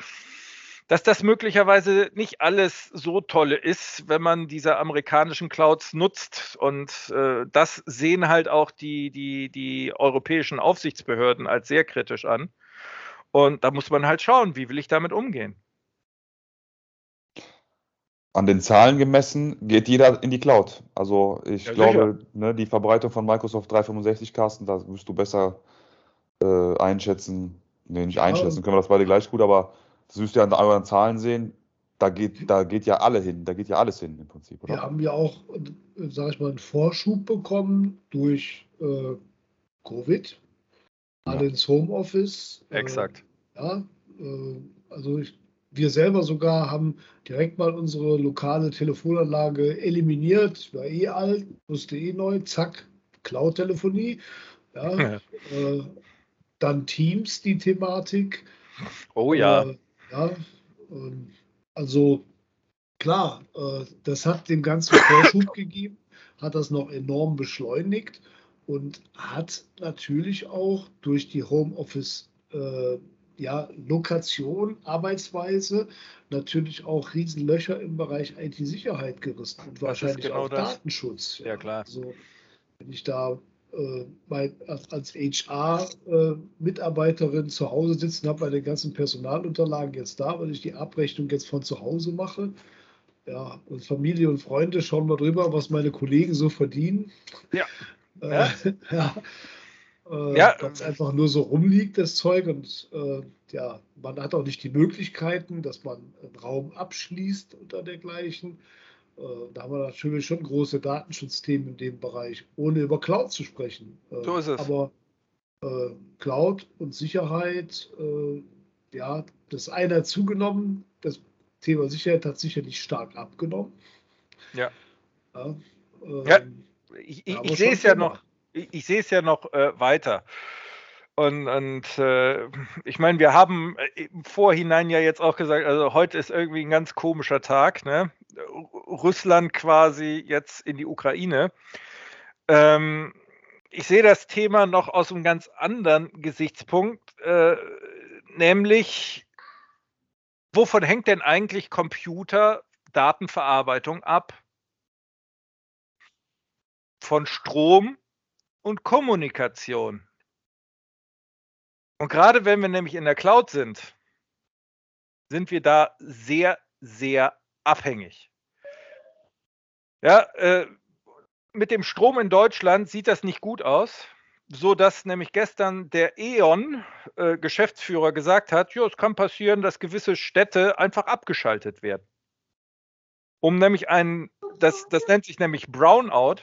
dass das möglicherweise nicht alles so tolle ist, wenn man diese amerikanischen Clouds nutzt. Und äh, das sehen halt auch die, die, die europäischen Aufsichtsbehörden als sehr kritisch an. Und da muss man halt schauen, wie will ich damit umgehen. An den Zahlen gemessen geht jeder in die Cloud. Also ich ja, glaube, ne, die Verbreitung von Microsoft 365 Casten, da wirst du besser äh, einschätzen. Nee, nicht einschätzen, können wir das beide gleich gut, aber das müsst ihr an euren Zahlen sehen, da geht, da geht ja alle hin, da geht ja alles hin im Prinzip, oder? Wir haben ja auch, sage ich mal, einen Vorschub bekommen durch äh, Covid, alle ja. ins Homeoffice. Äh, Exakt. Äh, ja, äh, also ich, wir selber sogar haben direkt mal unsere lokale Telefonanlage eliminiert. War eh alt, musste eh neu, zack, Cloud-Telefonie. Ja, [LAUGHS] ja. Äh, dann Teams, die Thematik. Oh ja. Äh, ja, ähm, also klar, äh, das hat dem Ganzen [LAUGHS] Vorschub gegeben, hat das noch enorm beschleunigt und hat natürlich auch durch die Homeoffice äh, ja, Lokation, Arbeitsweise natürlich auch Riesenlöcher im Bereich IT-Sicherheit gerissen und wahrscheinlich genau auch das. Datenschutz. Ja, klar. Also, wenn ich da äh, als HR-Mitarbeiterin äh, zu Hause sitzen, habe meine ganzen Personalunterlagen jetzt da, weil ich die Abrechnung jetzt von zu Hause mache. Ja, und Familie und Freunde schauen mal drüber, was meine Kollegen so verdienen. Ja. Äh, ja. [LAUGHS] ja. Äh, ja. Ganz einfach nur so rumliegt, das Zeug. Und äh, ja, man hat auch nicht die Möglichkeiten, dass man einen Raum abschließt oder dergleichen. Äh, da haben wir natürlich schon große Datenschutzthemen in dem Bereich, ohne über Cloud zu sprechen. Äh, so ist es. Aber äh, Cloud und Sicherheit, ja, das eine hat zugenommen, das Thema Sicherheit hat sicherlich stark abgenommen. Ja. Ja, ähm, ja ich, ich, ich sehe es ja noch, ich, ich sehe es ja noch äh, weiter. Und, und äh, ich meine, wir haben im Vorhinein ja jetzt auch gesagt, also heute ist irgendwie ein ganz komischer Tag. Ne? Russland quasi jetzt in die Ukraine. Ähm, ich sehe das Thema noch aus einem ganz anderen Gesichtspunkt, äh, nämlich wovon hängt denn eigentlich Computer-Datenverarbeitung ab? Von Strom und Kommunikation. Und gerade wenn wir nämlich in der Cloud sind, sind wir da sehr, sehr abhängig. Ja, äh, mit dem Strom in Deutschland sieht das nicht gut aus, so dass nämlich gestern der E.ON äh, Geschäftsführer gesagt hat, ja, es kann passieren, dass gewisse Städte einfach abgeschaltet werden. Um nämlich ein, das, das nennt sich nämlich Brownout,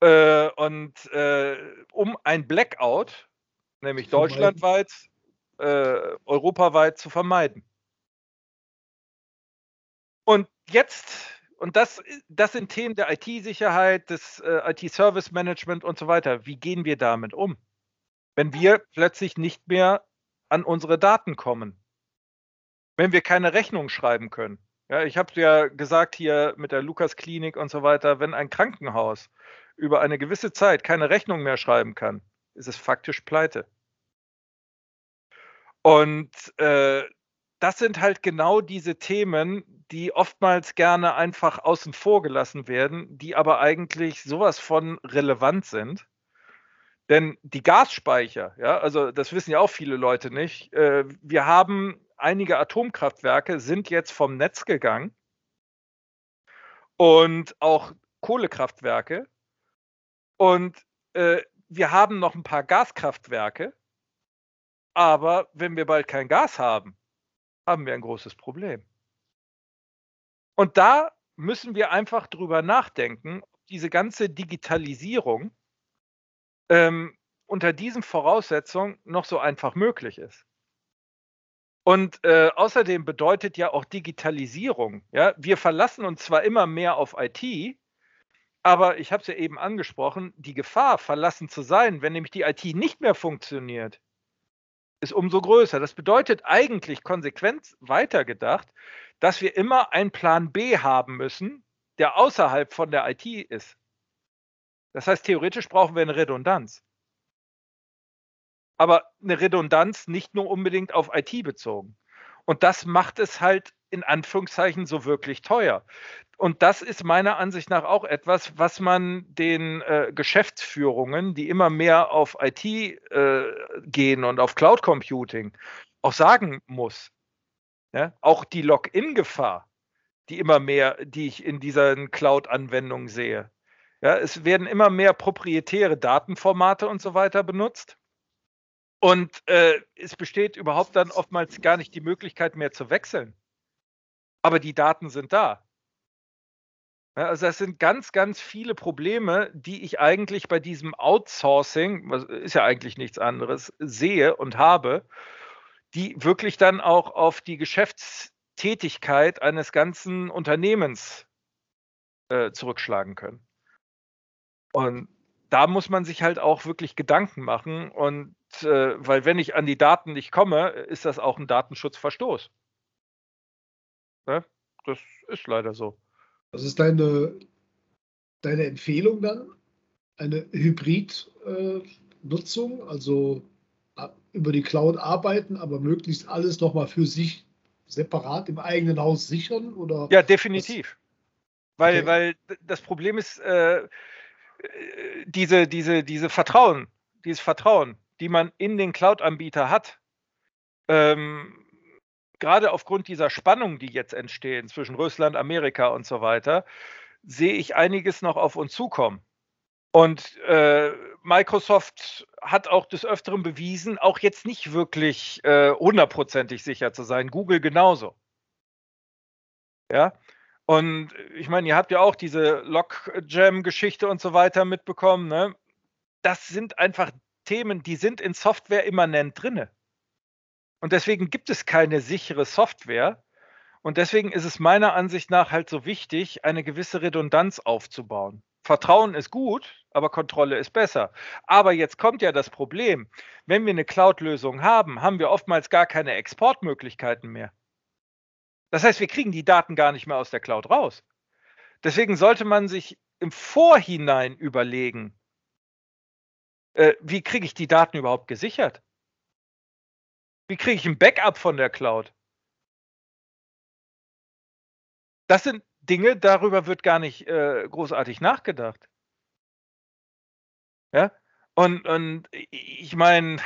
äh, und äh, um ein Blackout nämlich deutschlandweit, äh, europaweit zu vermeiden. Und jetzt, und das, das sind Themen der IT-Sicherheit, des äh, IT-Service-Management und so weiter. Wie gehen wir damit um? Wenn wir plötzlich nicht mehr an unsere Daten kommen, wenn wir keine Rechnung schreiben können. Ja, ich habe ja gesagt hier mit der Lukas-Klinik und so weiter, wenn ein Krankenhaus über eine gewisse Zeit keine Rechnung mehr schreiben kann, ist es faktisch pleite. Und äh, das sind halt genau diese Themen, die oftmals gerne einfach außen vor gelassen werden, die aber eigentlich sowas von relevant sind. Denn die Gasspeicher, ja, also das wissen ja auch viele Leute nicht, äh, wir haben einige Atomkraftwerke, sind jetzt vom Netz gegangen und auch Kohlekraftwerke. Und äh, wir haben noch ein paar Gaskraftwerke, aber wenn wir bald kein Gas haben, haben wir ein großes Problem. Und da müssen wir einfach drüber nachdenken, ob diese ganze Digitalisierung ähm, unter diesen Voraussetzungen noch so einfach möglich ist. Und äh, außerdem bedeutet ja auch Digitalisierung, ja, wir verlassen uns zwar immer mehr auf IT, aber ich habe es ja eben angesprochen, die Gefahr, verlassen zu sein, wenn nämlich die IT nicht mehr funktioniert, ist umso größer. Das bedeutet eigentlich konsequent weitergedacht, dass wir immer einen Plan B haben müssen, der außerhalb von der IT ist. Das heißt, theoretisch brauchen wir eine Redundanz. Aber eine Redundanz nicht nur unbedingt auf IT bezogen. Und das macht es halt in Anführungszeichen so wirklich teuer. Und das ist meiner Ansicht nach auch etwas, was man den äh, Geschäftsführungen, die immer mehr auf IT äh, gehen und auf Cloud Computing, auch sagen muss. Ja? Auch die Login-Gefahr, die immer mehr, die ich in diesen Cloud-Anwendungen sehe. Ja, es werden immer mehr proprietäre Datenformate und so weiter benutzt. Und äh, es besteht überhaupt dann oftmals gar nicht die Möglichkeit mehr zu wechseln. Aber die Daten sind da. Ja, also das sind ganz, ganz viele Probleme, die ich eigentlich bei diesem Outsourcing, was ist ja eigentlich nichts anderes, sehe und habe, die wirklich dann auch auf die Geschäftstätigkeit eines ganzen Unternehmens äh, zurückschlagen können. Und da muss man sich halt auch wirklich Gedanken machen. Und äh, weil wenn ich an die Daten nicht komme, ist das auch ein Datenschutzverstoß. Ne? Das ist leider so. Was ist deine, deine Empfehlung dann? Eine Hybrid-Nutzung, äh, also über die Cloud arbeiten, aber möglichst alles nochmal für sich separat im eigenen Haus sichern? Oder ja, definitiv. Weil, okay. weil das Problem ist, äh, diese, diese, diese Vertrauen, dieses Vertrauen, die man in den Cloud-Anbieter hat, ähm, gerade aufgrund dieser Spannungen, die jetzt entstehen zwischen Russland, Amerika und so weiter, sehe ich einiges noch auf uns zukommen. Und äh, Microsoft hat auch des Öfteren bewiesen, auch jetzt nicht wirklich äh, hundertprozentig sicher zu sein. Google genauso. Ja. Und ich meine, ihr habt ja auch diese Lockjam-Geschichte und so weiter mitbekommen. Ne? Das sind einfach Themen, die sind in Software immanent drinne. Und deswegen gibt es keine sichere Software. Und deswegen ist es meiner Ansicht nach halt so wichtig, eine gewisse Redundanz aufzubauen. Vertrauen ist gut, aber Kontrolle ist besser. Aber jetzt kommt ja das Problem. Wenn wir eine Cloud-Lösung haben, haben wir oftmals gar keine Exportmöglichkeiten mehr. Das heißt, wir kriegen die Daten gar nicht mehr aus der Cloud raus. Deswegen sollte man sich im Vorhinein überlegen, äh, wie kriege ich die Daten überhaupt gesichert? Wie kriege ich ein Backup von der Cloud? Das sind Dinge, darüber wird gar nicht äh, großartig nachgedacht. Ja, und, und ich meine,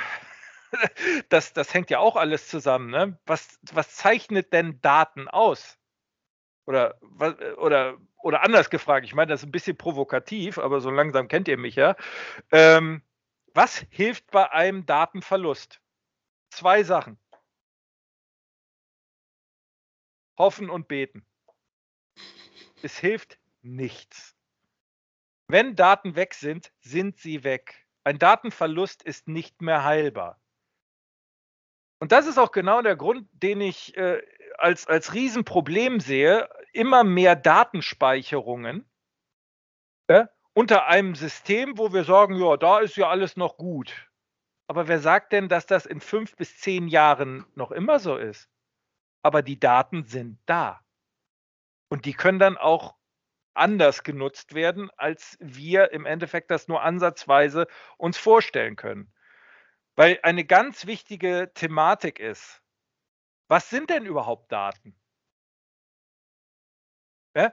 [LAUGHS] das, das hängt ja auch alles zusammen. Ne? Was, was zeichnet denn Daten aus? Oder, oder, oder anders gefragt, ich meine, das ist ein bisschen provokativ, aber so langsam kennt ihr mich ja. Ähm, was hilft bei einem Datenverlust? Zwei Sachen. Hoffen und beten. Es hilft nichts. Wenn Daten weg sind, sind sie weg. Ein Datenverlust ist nicht mehr heilbar. Und das ist auch genau der Grund, den ich äh, als, als Riesenproblem sehe. Immer mehr Datenspeicherungen unter einem System, wo wir sagen, ja, da ist ja alles noch gut. Aber wer sagt denn, dass das in fünf bis zehn Jahren noch immer so ist? Aber die Daten sind da. Und die können dann auch anders genutzt werden, als wir im Endeffekt das nur ansatzweise uns vorstellen können. Weil eine ganz wichtige Thematik ist, was sind denn überhaupt Daten? Ja?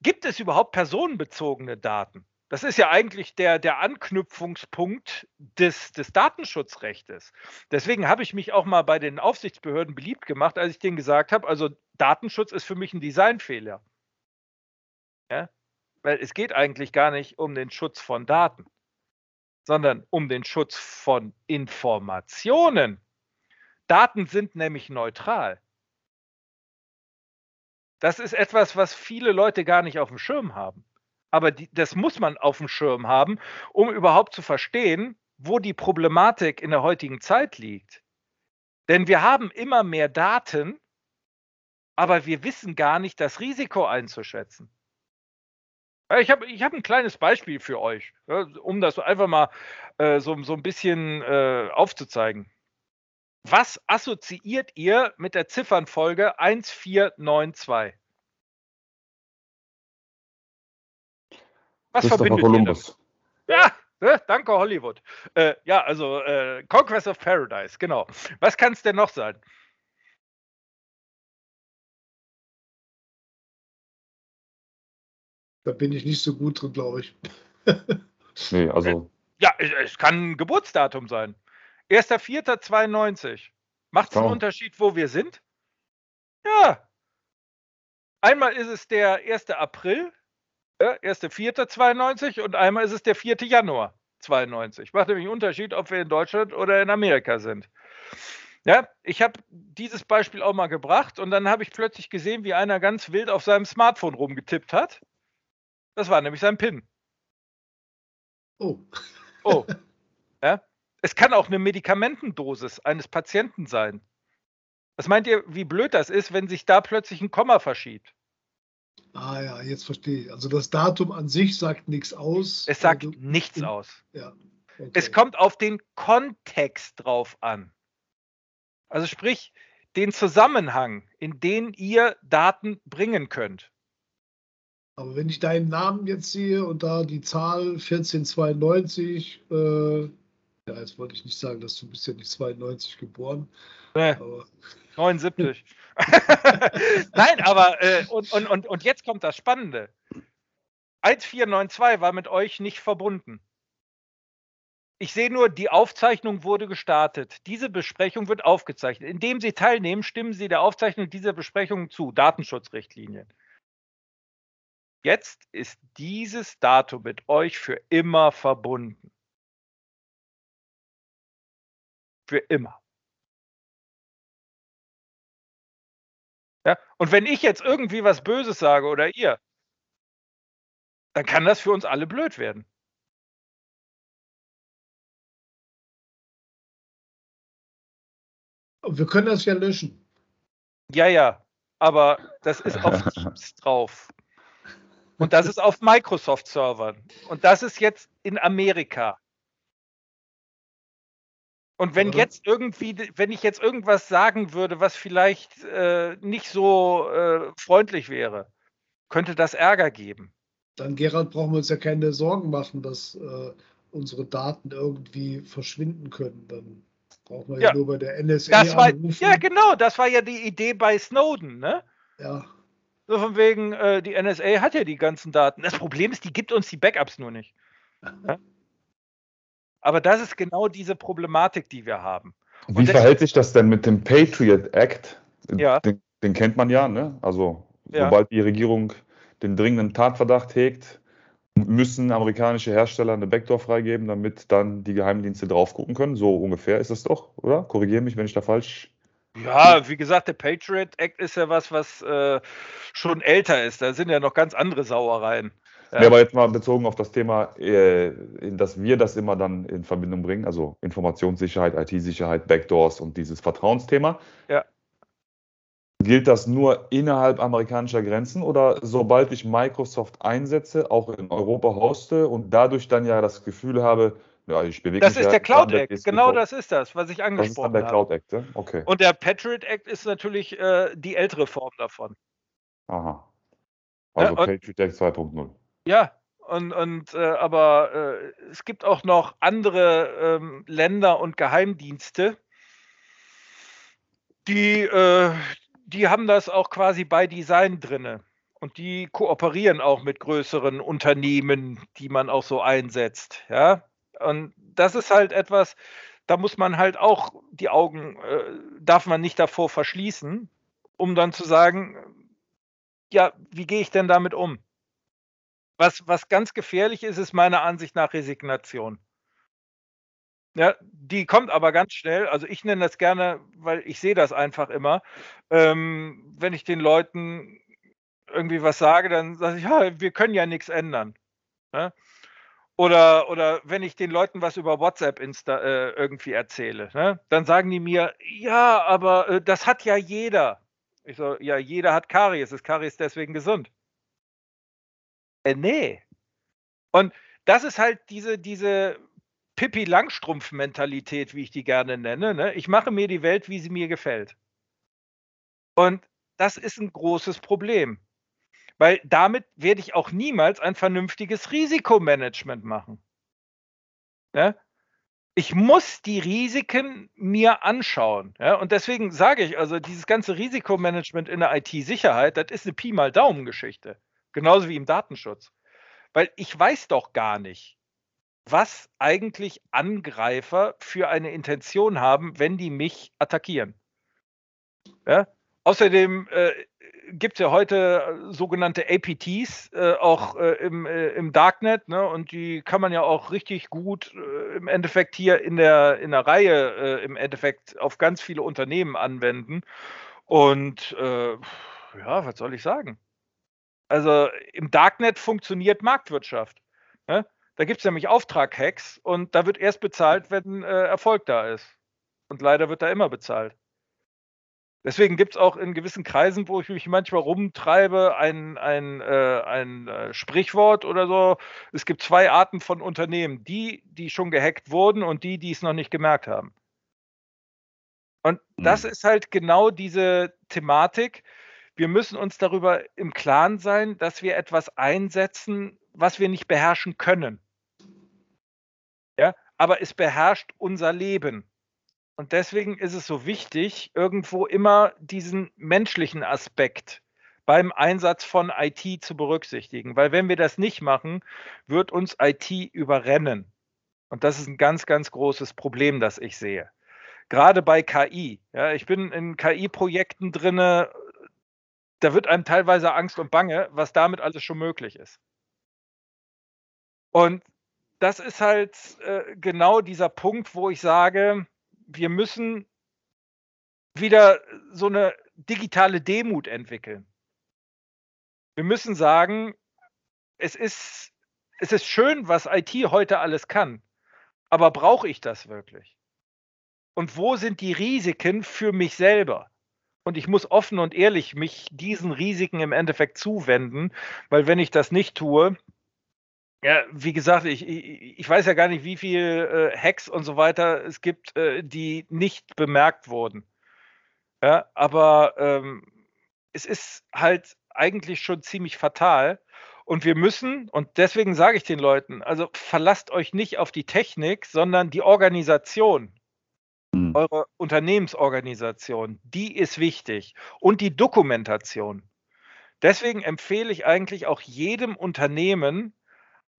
Gibt es überhaupt personenbezogene Daten? Das ist ja eigentlich der, der Anknüpfungspunkt des, des Datenschutzrechtes. Deswegen habe ich mich auch mal bei den Aufsichtsbehörden beliebt gemacht, als ich denen gesagt habe, also Datenschutz ist für mich ein Designfehler. Ja? Weil es geht eigentlich gar nicht um den Schutz von Daten sondern um den Schutz von Informationen. Daten sind nämlich neutral. Das ist etwas, was viele Leute gar nicht auf dem Schirm haben. Aber die, das muss man auf dem Schirm haben, um überhaupt zu verstehen, wo die Problematik in der heutigen Zeit liegt. Denn wir haben immer mehr Daten, aber wir wissen gar nicht, das Risiko einzuschätzen. Ich habe ich hab ein kleines Beispiel für euch, um das einfach mal äh, so, so ein bisschen äh, aufzuzeigen. Was assoziiert ihr mit der Ziffernfolge 1492? Was verbindet Columbus. ihr damit? Ja, ne? Danke, Hollywood. Äh, ja, also äh, Conquest of Paradise, genau. Was kann es denn noch sein? Da bin ich nicht so gut drin, glaube ich. nee, also. Ja, es kann ein Geburtsdatum sein. 1.4.92. Macht es einen Unterschied, wo wir sind? Ja. Einmal ist es der 1. April, ja, 1.4.92 und einmal ist es der 4. Januar 92. Macht nämlich einen Unterschied, ob wir in Deutschland oder in Amerika sind. Ja, ich habe dieses Beispiel auch mal gebracht und dann habe ich plötzlich gesehen, wie einer ganz wild auf seinem Smartphone rumgetippt hat. Das war nämlich sein PIN. Oh. Oh. [LAUGHS] Ja. Es kann auch eine Medikamentendosis eines Patienten sein. Was meint ihr, wie blöd das ist, wenn sich da plötzlich ein Komma verschiebt? Ah ja, jetzt verstehe ich. Also das Datum an sich sagt nichts aus. Es sagt du, nichts in, aus. Ja, okay. Es kommt auf den Kontext drauf an. Also sprich, den Zusammenhang, in den ihr Daten bringen könnt. Aber wenn ich deinen Namen jetzt sehe und da die Zahl 1492, äh, ja, jetzt wollte ich nicht sagen, dass du bist ja nicht 92 geboren. Nee, aber 79. [LAUGHS] [LAUGHS] Nein, aber äh, und, und, und, und jetzt kommt das Spannende. 1492 war mit euch nicht verbunden. Ich sehe nur, die Aufzeichnung wurde gestartet. Diese Besprechung wird aufgezeichnet. Indem Sie teilnehmen, stimmen Sie der Aufzeichnung dieser Besprechung zu. Datenschutzrichtlinien. Jetzt ist dieses Datum mit euch für immer verbunden. Für immer. Ja? Und wenn ich jetzt irgendwie was Böses sage oder ihr, dann kann das für uns alle blöd werden. Wir können das ja löschen. Ja, ja, aber das ist auf [LAUGHS] Teams drauf. Und das ist auf Microsoft-Servern. Und das ist jetzt in Amerika. Und wenn jetzt irgendwie, wenn ich jetzt irgendwas sagen würde, was vielleicht äh, nicht so äh, freundlich wäre, könnte das Ärger geben. Dann, Gerald, brauchen wir uns ja keine Sorgen machen, dass äh, unsere Daten irgendwie verschwinden können. Dann Braucht man ja, ja nur bei der NSA das war, anrufen. Ja, genau, das war ja die Idee bei Snowden, ne? Ja. So von wegen, äh, die NSA hat ja die ganzen Daten. Das Problem ist, die gibt uns die Backups nur nicht. Ja? [LAUGHS] Aber das ist genau diese Problematik, die wir haben. Wie verhält sich das denn mit dem Patriot Act? Ja. Den, den kennt man ja, ne? Also, sobald die Regierung den dringenden Tatverdacht hegt, müssen amerikanische Hersteller eine Backdoor freigeben, damit dann die Geheimdienste drauf gucken können. So ungefähr ist es doch, oder? Korrigiere mich, wenn ich da falsch. Ja, wie gesagt, der Patriot Act ist ja was, was äh, schon älter ist. Da sind ja noch ganz andere Sauereien. Ja. ja aber jetzt mal bezogen auf das Thema, äh, dass wir das immer dann in Verbindung bringen, also Informationssicherheit, IT-Sicherheit, Backdoors und dieses Vertrauensthema. Ja. Gilt das nur innerhalb amerikanischer Grenzen oder sobald ich Microsoft einsetze, auch in Europa hoste und dadurch dann ja das Gefühl habe, ja, ich bewege das mich. Das ist der Cloud Act, genau das ist das, was ich angesprochen habe. Das ist dann der Cloud Act, okay. Und der Patriot Act ist natürlich äh, die ältere Form davon. Aha. Also ja, Patriot Act 2.0. Ja, und, und äh, aber äh, es gibt auch noch andere ähm, Länder und Geheimdienste, die, äh, die haben das auch quasi bei Design drinne. Und die kooperieren auch mit größeren Unternehmen, die man auch so einsetzt. Ja. Und das ist halt etwas, da muss man halt auch die Augen, äh, darf man nicht davor verschließen, um dann zu sagen, ja, wie gehe ich denn damit um? Was, was ganz gefährlich ist, ist meiner Ansicht nach Resignation. Ja, die kommt aber ganz schnell. Also ich nenne das gerne, weil ich sehe das einfach immer. Ähm, wenn ich den Leuten irgendwie was sage, dann sage ich, ja, wir können ja nichts ändern. Ja? Oder, oder wenn ich den Leuten was über WhatsApp Insta, äh, irgendwie erzähle, ne? dann sagen die mir, ja, aber äh, das hat ja jeder. Ich so, ja, jeder hat Karies. Ist Karies deswegen gesund? Äh, nee. Und das ist halt diese, diese Pippi Langstrumpf-Mentalität, wie ich die gerne nenne. Ne? Ich mache mir die Welt, wie sie mir gefällt. Und das ist ein großes Problem. Weil damit werde ich auch niemals ein vernünftiges Risikomanagement machen. Ja? Ich muss die Risiken mir anschauen. Ja? Und deswegen sage ich, also dieses ganze Risikomanagement in der IT-Sicherheit, das ist eine Pi mal Daumen-Geschichte. Genauso wie im Datenschutz. Weil ich weiß doch gar nicht, was eigentlich Angreifer für eine Intention haben, wenn die mich attackieren. Ja? Außerdem äh, gibt es ja heute äh, sogenannte APTs, äh, auch äh, im, äh, im Darknet, ne? und die kann man ja auch richtig gut äh, im Endeffekt hier in der, in der Reihe im Endeffekt auf ganz viele Unternehmen anwenden. Und ja, was soll ich sagen? Also im Darknet funktioniert Marktwirtschaft. Ne? Da gibt es nämlich Auftrag-Hacks und da wird erst bezahlt, wenn Erfolg da ist. Und leider wird da immer bezahlt. Deswegen gibt es auch in gewissen Kreisen, wo ich mich manchmal rumtreibe, ein, ein, äh, ein äh, Sprichwort oder so. Es gibt zwei Arten von Unternehmen. Die, die schon gehackt wurden und die, die es noch nicht gemerkt haben. Und mhm. das ist halt genau diese Thematik. Wir müssen uns darüber im Klaren sein, dass wir etwas einsetzen, was wir nicht beherrschen können. Ja, aber es beherrscht unser Leben. Und deswegen ist es so wichtig, irgendwo immer diesen menschlichen Aspekt beim Einsatz von IT zu berücksichtigen. Weil wenn wir das nicht machen, wird uns IT überrennen. Und das ist ein ganz, ganz großes Problem, das ich sehe. Gerade bei KI. Ja, ich bin in KI-Projekten drin, da wird einem teilweise Angst und Bange, was damit alles schon möglich ist. Und das ist halt äh, genau dieser Punkt, wo ich sage, wir müssen wieder so eine digitale Demut entwickeln. Wir müssen sagen, es ist, es ist schön, was IT heute alles kann, aber brauche ich das wirklich? Und wo sind die Risiken für mich selber? Und ich muss offen und ehrlich mich diesen Risiken im Endeffekt zuwenden, weil wenn ich das nicht tue, ja, wie gesagt, ich, ich, weiß ja gar nicht, wie viele äh, Hacks und so weiter es gibt, äh, die nicht bemerkt wurden. Ja, aber ähm, es ist halt eigentlich schon ziemlich fatal. Und wir müssen, und deswegen sage ich den Leuten, also verlasst euch nicht auf die Technik, sondern die Organisation, mhm. eure Unternehmensorganisation, die ist wichtig. Und die Dokumentation. Deswegen empfehle ich eigentlich auch jedem Unternehmen,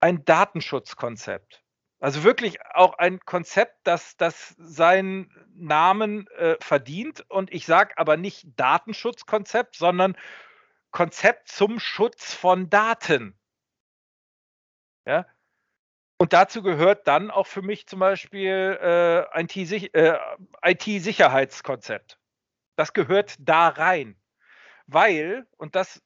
ein Datenschutzkonzept. Also wirklich auch ein Konzept, das, das seinen Namen äh, verdient. Und ich sage aber nicht Datenschutzkonzept, sondern Konzept zum Schutz von Daten. Ja? Und dazu gehört dann auch für mich zum Beispiel äh, IT-Sicherheitskonzept. Äh, das gehört da rein. Weil, und das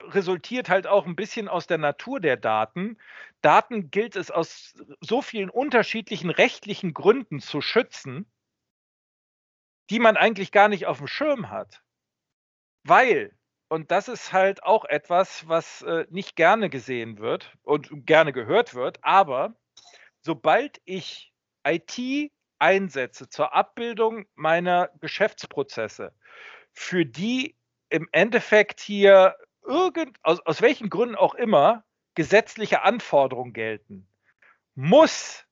resultiert halt auch ein bisschen aus der Natur der Daten. Daten gilt es aus so vielen unterschiedlichen rechtlichen Gründen zu schützen, die man eigentlich gar nicht auf dem Schirm hat. Weil, und das ist halt auch etwas, was äh, nicht gerne gesehen wird und gerne gehört wird, aber sobald ich IT einsetze zur Abbildung meiner Geschäftsprozesse, für die im Endeffekt hier irgend, aus, aus welchen Gründen auch immer, gesetzliche Anforderungen gelten, muss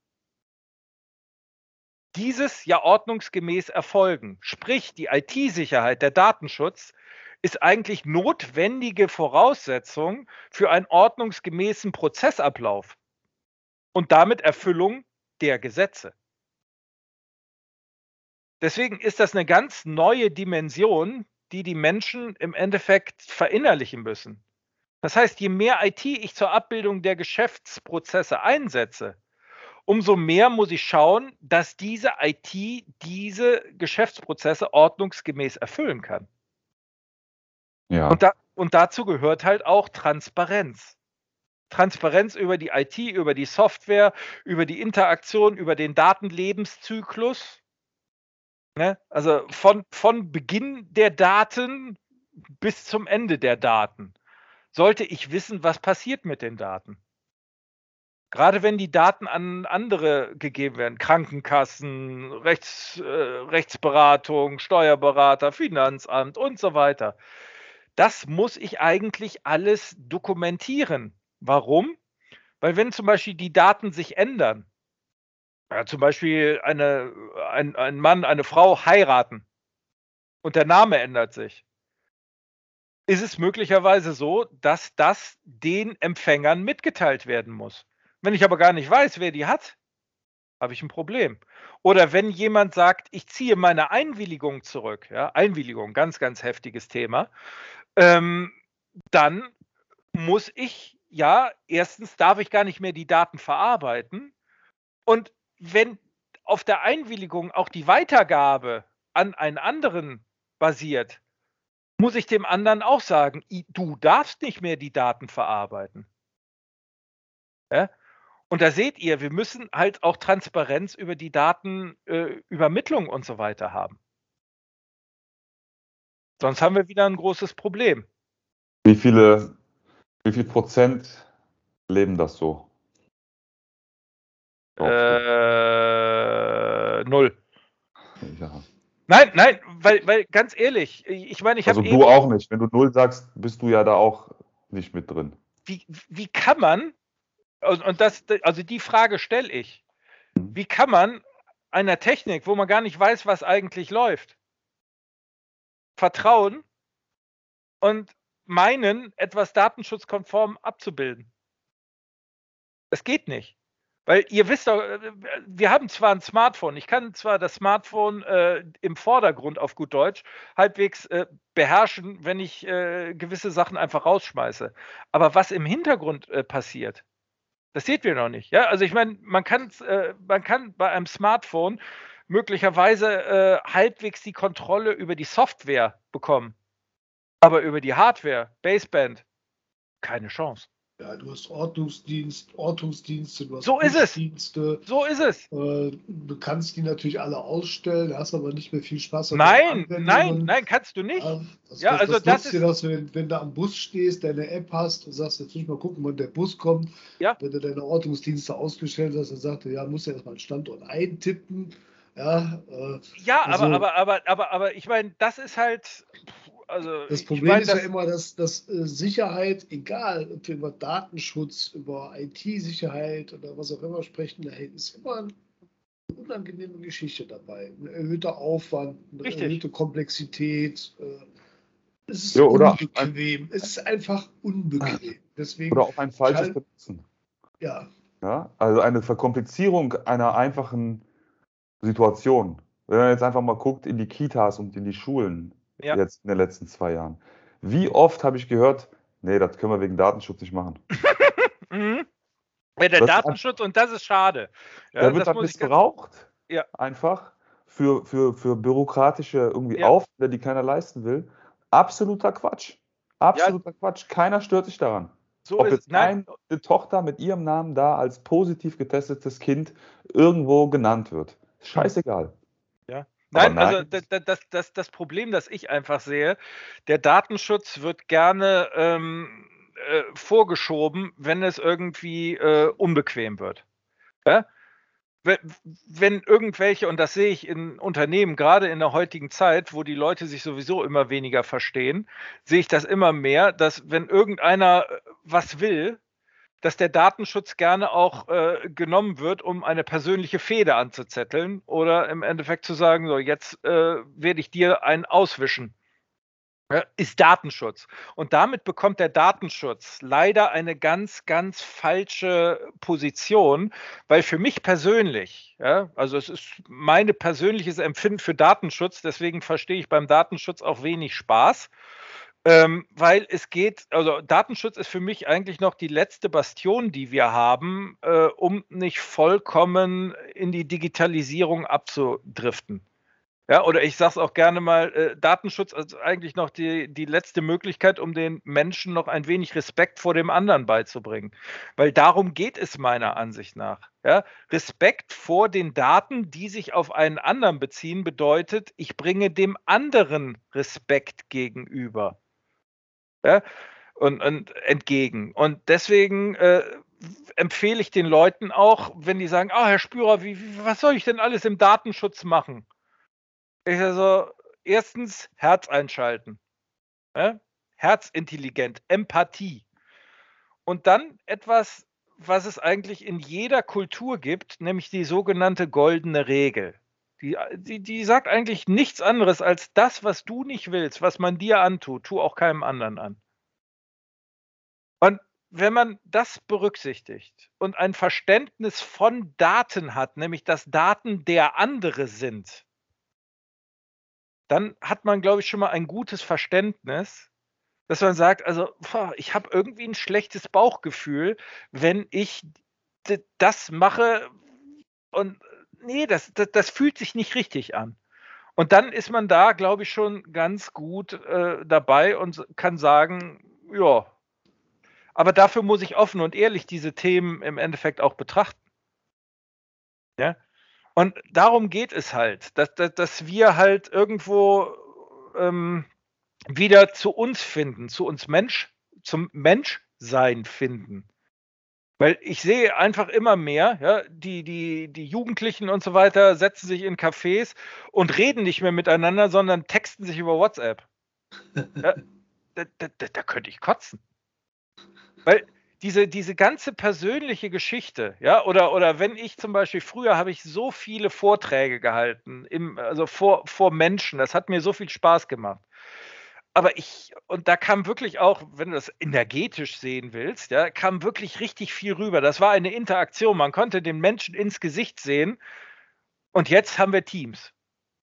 dieses ja ordnungsgemäß erfolgen. Sprich, die IT-Sicherheit, der Datenschutz ist eigentlich notwendige Voraussetzung für einen ordnungsgemäßen Prozessablauf und damit Erfüllung der Gesetze. Deswegen ist das eine ganz neue Dimension, die die Menschen im Endeffekt verinnerlichen müssen. Das heißt, je mehr IT ich zur Abbildung der Geschäftsprozesse einsetze, umso mehr muss ich schauen, dass diese IT diese Geschäftsprozesse ordnungsgemäß erfüllen kann. Ja. Und, da, und dazu gehört halt auch Transparenz. Transparenz über die IT, über die Software, über die Interaktion, über den Datenlebenszyklus. Ne? Also von, von Beginn der Daten bis zum Ende der Daten sollte ich wissen, was passiert mit den Daten. Gerade wenn die Daten an andere gegeben werden, Krankenkassen, Rechts, äh, Rechtsberatung, Steuerberater, Finanzamt und so weiter. Das muss ich eigentlich alles dokumentieren. Warum? Weil wenn zum Beispiel die Daten sich ändern, ja, zum Beispiel eine, ein, ein Mann, eine Frau heiraten und der Name ändert sich. ist es möglicherweise so, dass das den Empfängern mitgeteilt werden muss. Wenn ich aber gar nicht weiß, wer die hat, habe ich ein Problem. Oder wenn jemand sagt, ich ziehe meine Einwilligung zurück, ja, Einwilligung, ganz, ganz heftiges Thema, ähm, dann muss ich, ja, erstens darf ich gar nicht mehr die Daten verarbeiten. Und wenn auf der Einwilligung auch die Weitergabe an einen anderen basiert, muss ich dem anderen auch sagen, du darfst nicht mehr die Daten verarbeiten. Ja? Und da seht ihr, wir müssen halt auch Transparenz über die Datenübermittlung äh, und so weiter haben. Sonst haben wir wieder ein großes Problem. Wie viele, wie viel Prozent leben das so? Äh, null. Ja. Nein, nein, weil, weil ganz ehrlich, ich meine, ich habe. Also du auch nicht. Wenn du null sagst, bist du ja da auch nicht mit drin. Wie, wie kann man, und das, also die Frage stelle ich, mhm. wie kann man einer Technik, wo man gar nicht weiß, was eigentlich läuft, vertrauen und meinen, etwas datenschutzkonform abzubilden? Es geht nicht. Weil ihr wisst doch, äh, wir haben zwar ein Smartphone, ich kann zwar das Smartphone äh, im Vordergrund auf gut Deutsch halbwegs äh, beherrschen, wenn ich äh, gewisse Sachen einfach rausschmeiße. Aber was im Hintergrund äh, passiert, das seht wir noch nicht. Ja, also ich meine, man äh, man kann bei einem Smartphone möglicherweise halbwegs die Kontrolle über die Software bekommen. Aber über die Hardware, Baseband, keine Chance. Ja, du hast Ordnungsdienst, Ortungsdienste, du hast so ist es. So ist es. Äh, du kannst die natürlich alle ausstellen, hast aber nicht mehr viel Spaß. Nein, nein, nein, kannst du nicht. Ja, das, ja das, also das, das ist dir das, wenn, wenn du am Bus stehst, deine App hast und sagst, jetzt muss ich mal gucken, wann der Bus kommt. Ja. Wenn du deine Ortungsdienste ausgestellt hast, dann sagt er, ja, musst du erstmal einen Standort eintippen. Ja, äh, ja also, aber, aber, aber, aber, aber ich meine, das ist halt also das Problem mein, ist ja immer, dass, dass äh, Sicherheit, egal ob wir über Datenschutz, über IT-Sicherheit oder was auch immer sprechen, da ist immer eine unangenehme Geschichte dabei. Ein erhöhter Aufwand, eine Richtig. erhöhte Komplexität. Äh, es ist ja, unbequem. Ein, es ist einfach unbequem. Deswegen oder auch ein falsches Benutzen. Ja. ja. Also eine Verkomplizierung einer einfachen Situation. Wenn man jetzt einfach mal guckt in die Kitas und in die Schulen, ja. jetzt in den letzten zwei Jahren. Wie oft habe ich gehört, nee, das können wir wegen Datenschutz nicht machen. [LAUGHS] mhm. Ja, der das Datenschutz und das ist schade. Ja, da wird dann missbraucht, ja. einfach für, für, für bürokratische irgendwie ja. Aufwände, die keiner leisten will. Absoluter Quatsch. Absoluter ja. Quatsch. Keiner stört sich daran. So Ob jetzt nein. eine Tochter mit ihrem Namen da als positiv getestetes Kind irgendwo genannt wird. Scheißegal. Ja. Nein, nein, also das, das, das, das Problem, das ich einfach sehe, der Datenschutz wird gerne ähm, äh, vorgeschoben, wenn es irgendwie äh, unbequem wird. Ja? Wenn irgendwelche, und das sehe ich in Unternehmen, gerade in der heutigen Zeit, wo die Leute sich sowieso immer weniger verstehen, sehe ich das immer mehr, dass wenn irgendeiner äh, was will, dass der Datenschutz gerne auch äh, genommen wird, um eine persönliche Fehde anzuzetteln oder im Endeffekt zu sagen, so jetzt äh, werde ich dir einen auswischen. Ist Datenschutz. Und damit bekommt der Datenschutz leider eine ganz, ganz falsche Position, weil für mich persönlich, ja, also es ist mein persönliches Empfinden für Datenschutz, deswegen verstehe ich beim Datenschutz auch wenig Spaß. Ähm, weil es geht, also Datenschutz ist für mich eigentlich noch die letzte Bastion, die wir haben, äh, um nicht vollkommen in die Digitalisierung abzudriften. Ja, oder ich sage es auch gerne mal, äh, Datenschutz ist eigentlich noch die, die letzte Möglichkeit, um den Menschen noch ein wenig Respekt vor dem anderen beizubringen. Weil darum geht es meiner Ansicht nach. Ja? Respekt vor den Daten, die sich auf einen anderen beziehen, bedeutet, ich bringe dem anderen Respekt gegenüber ja, und, und entgegen. Und deswegen äh, empfehle ich den Leuten auch, wenn die sagen, ah, Herr Spürer, wie, was soll ich denn alles im Datenschutz machen? Ich also, erstens Herz einschalten. Ja? Herzintelligent, Empathie. Und dann etwas, was es eigentlich in jeder Kultur gibt, nämlich die sogenannte goldene Regel. Die Die, die, sagt eigentlich nichts anderes als das, was du nicht willst, was man dir antut, tu auch keinem anderen an. Und wenn man das berücksichtigt und ein Verständnis von Daten hat, nämlich dass Daten der andere sind, dann hat man, glaube ich, schon mal ein gutes Verständnis, dass man sagt, also ich habe irgendwie ein schlechtes Bauchgefühl, wenn ich das mache und nee, das, das, das, fühlt sich nicht richtig an. Und dann ist man da, glaube ich, schon ganz gut äh, dabei und kann sagen, ja, aber dafür muss ich offen und ehrlich diese Themen im Endeffekt auch betrachten. Ja. Und darum geht es halt, dass, dass, dass wir halt irgendwo ähm, wieder zu uns finden, zu uns Mensch, zum Menschsein finden. Weil ich sehe einfach immer mehr, ja, die, die, die Jugendlichen und so weiter setzen sich in Cafés und reden nicht mehr miteinander, sondern texten sich über WhatsApp. Ja, da, da, da, könnte ich kotzen. Weil diese, diese ganze persönliche Geschichte, ja, oder, oder wenn ich zum Beispiel, früher habe ich so viele Vorträge gehalten, im, also vor, vor Menschen, das hat mir so viel Spaß gemacht aber ich, und da kam wirklich auch, wenn du das energetisch sehen willst, ja, kam wirklich richtig viel rüber. Das war eine Interaktion. Man konnte den Menschen ins Gesicht sehen. Und jetzt haben wir Teams.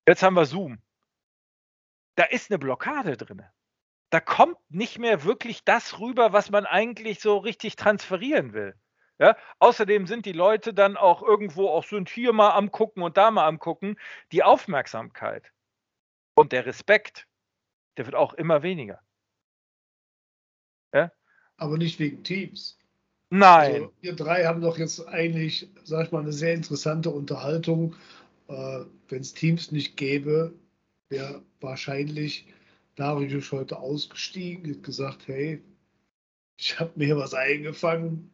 Jetzt haben wir Zoom. Da ist eine Blockade drin. Da kommt nicht mehr wirklich das rüber, was man eigentlich so richtig transferieren will. Ja? Außerdem sind die Leute dann auch irgendwo auch sind hier mal am gucken und da mal am gucken. Die Aufmerksamkeit und der Respekt der wird auch immer weniger. Ja? Aber nicht wegen Teams. Nein. Also, wir drei haben doch jetzt eigentlich, sag ich mal, eine sehr interessante Unterhaltung. Äh, Wenn es Teams nicht gäbe, wäre wahrscheinlich Darius heute ausgestiegen, hat gesagt, hey, ich habe mir was eingefangen.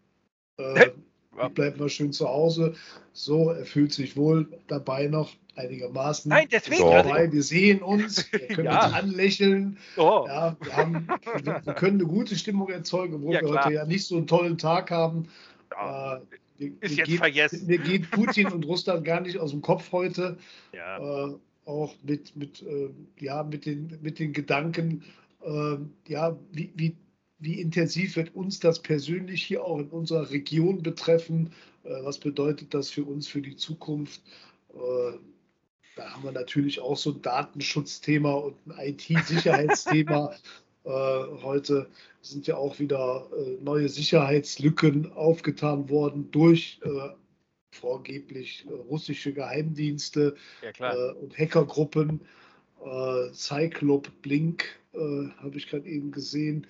Äh, ich bleib mal schön zu Hause. So, er fühlt sich wohl dabei noch einigermaßen. Nein, deswegen. Dabei. Wir sehen uns, [LAUGHS] wir können ja. uns anlächeln. Oh. Ja, wir, haben, wir, können eine gute Stimmung erzeugen, obwohl ja, wir klar. heute ja nicht so einen tollen Tag haben. Ja. Äh, mir, ist jetzt geht, vergessen. Mir geht Putin und Russland gar nicht aus dem Kopf heute. Ja. Äh, auch mit, mit, äh, ja, mit, den, mit den Gedanken, äh, ja, wie, wie, wie intensiv wird uns das persönlich hier auch in unserer Region betreffen? Äh, was bedeutet das für uns für die Zukunft? Äh, da haben wir natürlich auch so ein Datenschutzthema und ein IT-Sicherheitsthema. [LAUGHS] äh, heute sind ja auch wieder neue Sicherheitslücken aufgetan worden durch vorgeblich russische Geheimdienste ja, und Hackergruppen. Cyclop Blink habe ich gerade eben gesehen,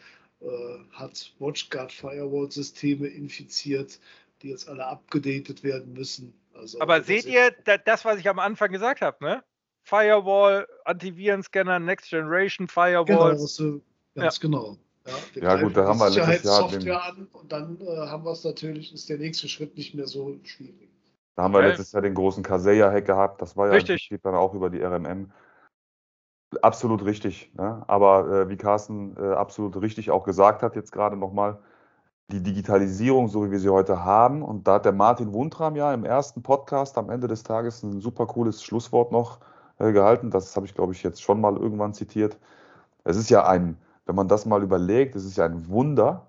hat WatchGuard Firewall-Systeme infiziert, die jetzt alle abgedatet werden müssen. Also, Aber seht ihr das, was ich am Anfang gesagt habe, ne? Firewall, Antivirenscanner, Next Generation Firewall. Genau, du, ganz ja. genau. Ja, ja gut, da haben wir letztes Jahr den, an und dann äh, haben wir es natürlich, ist der nächste Schritt nicht mehr so schwierig. Da haben wir okay. letztes Jahr den großen Kaseya-Hack gehabt, das war ja richtig. dann auch über die RMM. Absolut richtig. Ne? Aber äh, wie Carsten äh, absolut richtig auch gesagt hat, jetzt gerade nochmal, die Digitalisierung, so wie wir sie heute haben. Und da hat der Martin Wundram ja im ersten Podcast am Ende des Tages ein super cooles Schlusswort noch äh, gehalten. Das habe ich, glaube ich, jetzt schon mal irgendwann zitiert. Es ist ja ein, wenn man das mal überlegt, es ist ja ein Wunder,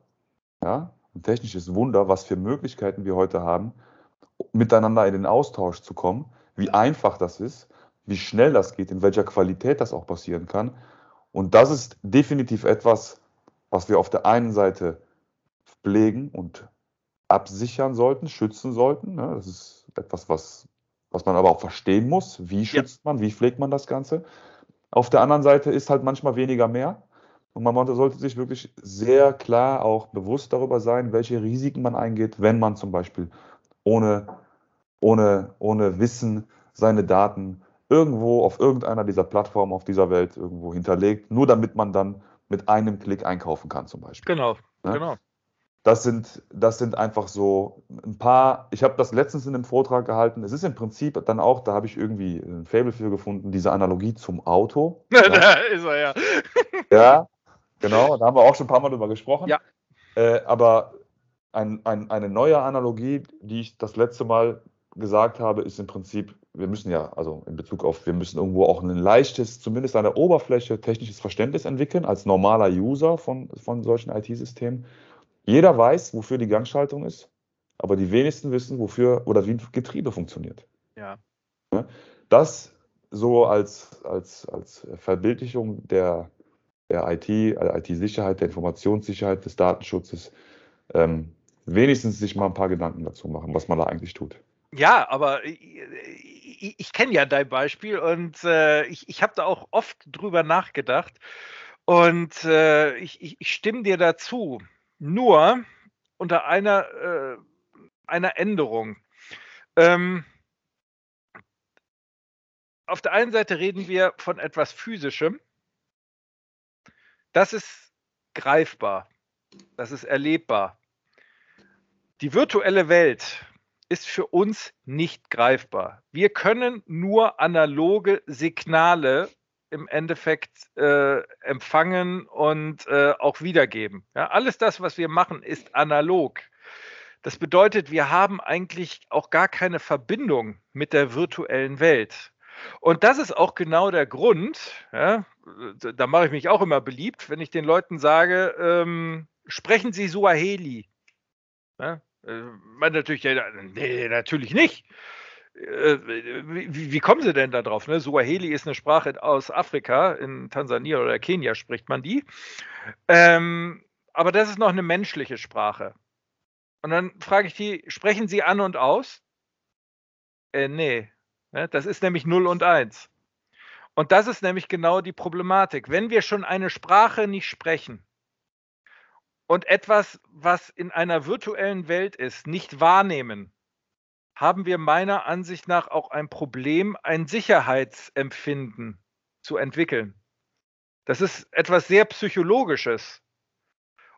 ja, ein technisches Wunder, was für Möglichkeiten wir heute haben, miteinander in den Austausch zu kommen, wie einfach das ist, wie schnell das geht, in welcher Qualität das auch passieren kann. Und das ist definitiv etwas, was wir auf der einen Seite pflegen und absichern sollten, schützen sollten. Ne? Das ist etwas, was, was man aber auch verstehen muss. Wie schützt ja. man, wie pflegt man das Ganze? Auf der anderen Seite ist halt manchmal weniger mehr. Und man sollte sich wirklich sehr klar auch bewusst darüber sein, welche Risiken man eingeht, wenn man zum Beispiel ohne, ohne, ohne Wissen seine Daten irgendwo auf irgendeiner dieser Plattformen auf dieser Welt irgendwo hinterlegt, nur damit man dann mit einem Klick einkaufen kann zum Beispiel. Genau, ne? genau das sind, das sind einfach so ein paar, ich habe das letztens in einem Vortrag gehalten, es ist im Prinzip dann auch, da habe ich irgendwie ein Fable für gefunden, diese Analogie zum Auto. [LAUGHS] Ja. da ist er ja. [LAUGHS] ja, genau, da haben wir auch schon ein paar Mal drüber gesprochen. Ja. Äh, aber ein, ein, eine neue Analogie, die ich das letzte Mal gesagt habe, ist im Prinzip wir müssen ja, also in Bezug auf, wir müssen irgendwo auch ein leichtes, zumindest an der Oberfläche, technisches Verständnis entwickeln als normaler User von, von solchen IT-Systemen. Jeder weiß, wofür die Gangschaltung ist, aber die wenigsten wissen, wofür oder wie ein Getriebe funktioniert. Ja. Das so als, als, als Verbildlichung der, der IT, also IT-Sicherheit, der Informationssicherheit, des Datenschutzes, ähm, wenigstens sich mal ein paar Gedanken dazu machen, was man da eigentlich tut. Ja, aber ich, ich, kenne ja dein Beispiel und äh, ich, ich habe da auch oft drüber nachgedacht und äh, ich, ich, stimme dir dazu. Nur unter einer, äh, einer Änderung. Ähm, auf der einen Seite reden wir von etwas Physischem. Das ist greifbar. Das ist erlebbar. Die virtuelle Welt ist für uns nicht greifbar. Wir können nur analoge Signale im Endeffekt äh, empfangen und äh, auch wiedergeben. Ja, alles das, was wir machen, ist analog. Das bedeutet, wir haben eigentlich auch gar keine Verbindung mit der virtuellen Welt. Und das ist auch genau der Grund, ja, da mache ich mich auch immer beliebt, wenn ich den Leuten sage, ähm, sprechen Sie Suaheli. Ja, man natürlich, nee, natürlich nicht. Äh, wie, wie, kommen Sie denn da drauf? Ne? Suaheli ist eine Sprache aus Afrika, in Tansania oder Kenia spricht man die. Ähm, aber das ist noch eine menschliche Sprache. Und dann frage ich die, sprechen Sie an und aus? Äh, nee. Ne? Das ist nämlich 0 und 1. Und das ist nämlich genau die Problematik. Wenn wir schon eine Sprache nicht sprechen und etwas, was in einer virtuellen Welt ist, nicht wahrnehmen, haben wir meiner Ansicht nach auch ein Problem, ein Sicherheitsempfinden zu entwickeln. Das ist etwas sehr Psychologisches.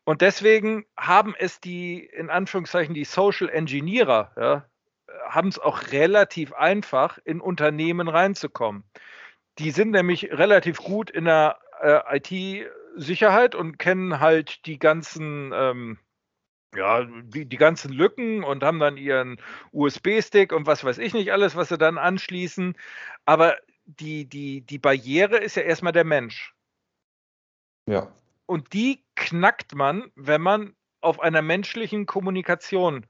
Und deswegen haben es die, in Anführungszeichen, die Social Engineerer, ja, haben es auch relativ einfach, in Unternehmen reinzukommen. Die sind nämlich relativ gut in der äh, IT-Sicherheit und kennen halt die ganzen, ähm, ja, die, die ganzen Lücken und haben dann ihren USB-Stick und was weiß ich nicht alles, was sie dann anschließen. Aber die, die, die Barriere ist ja erstmal der Mensch. Ja. Und die knackt man, wenn man auf einer menschlichen Kommunikation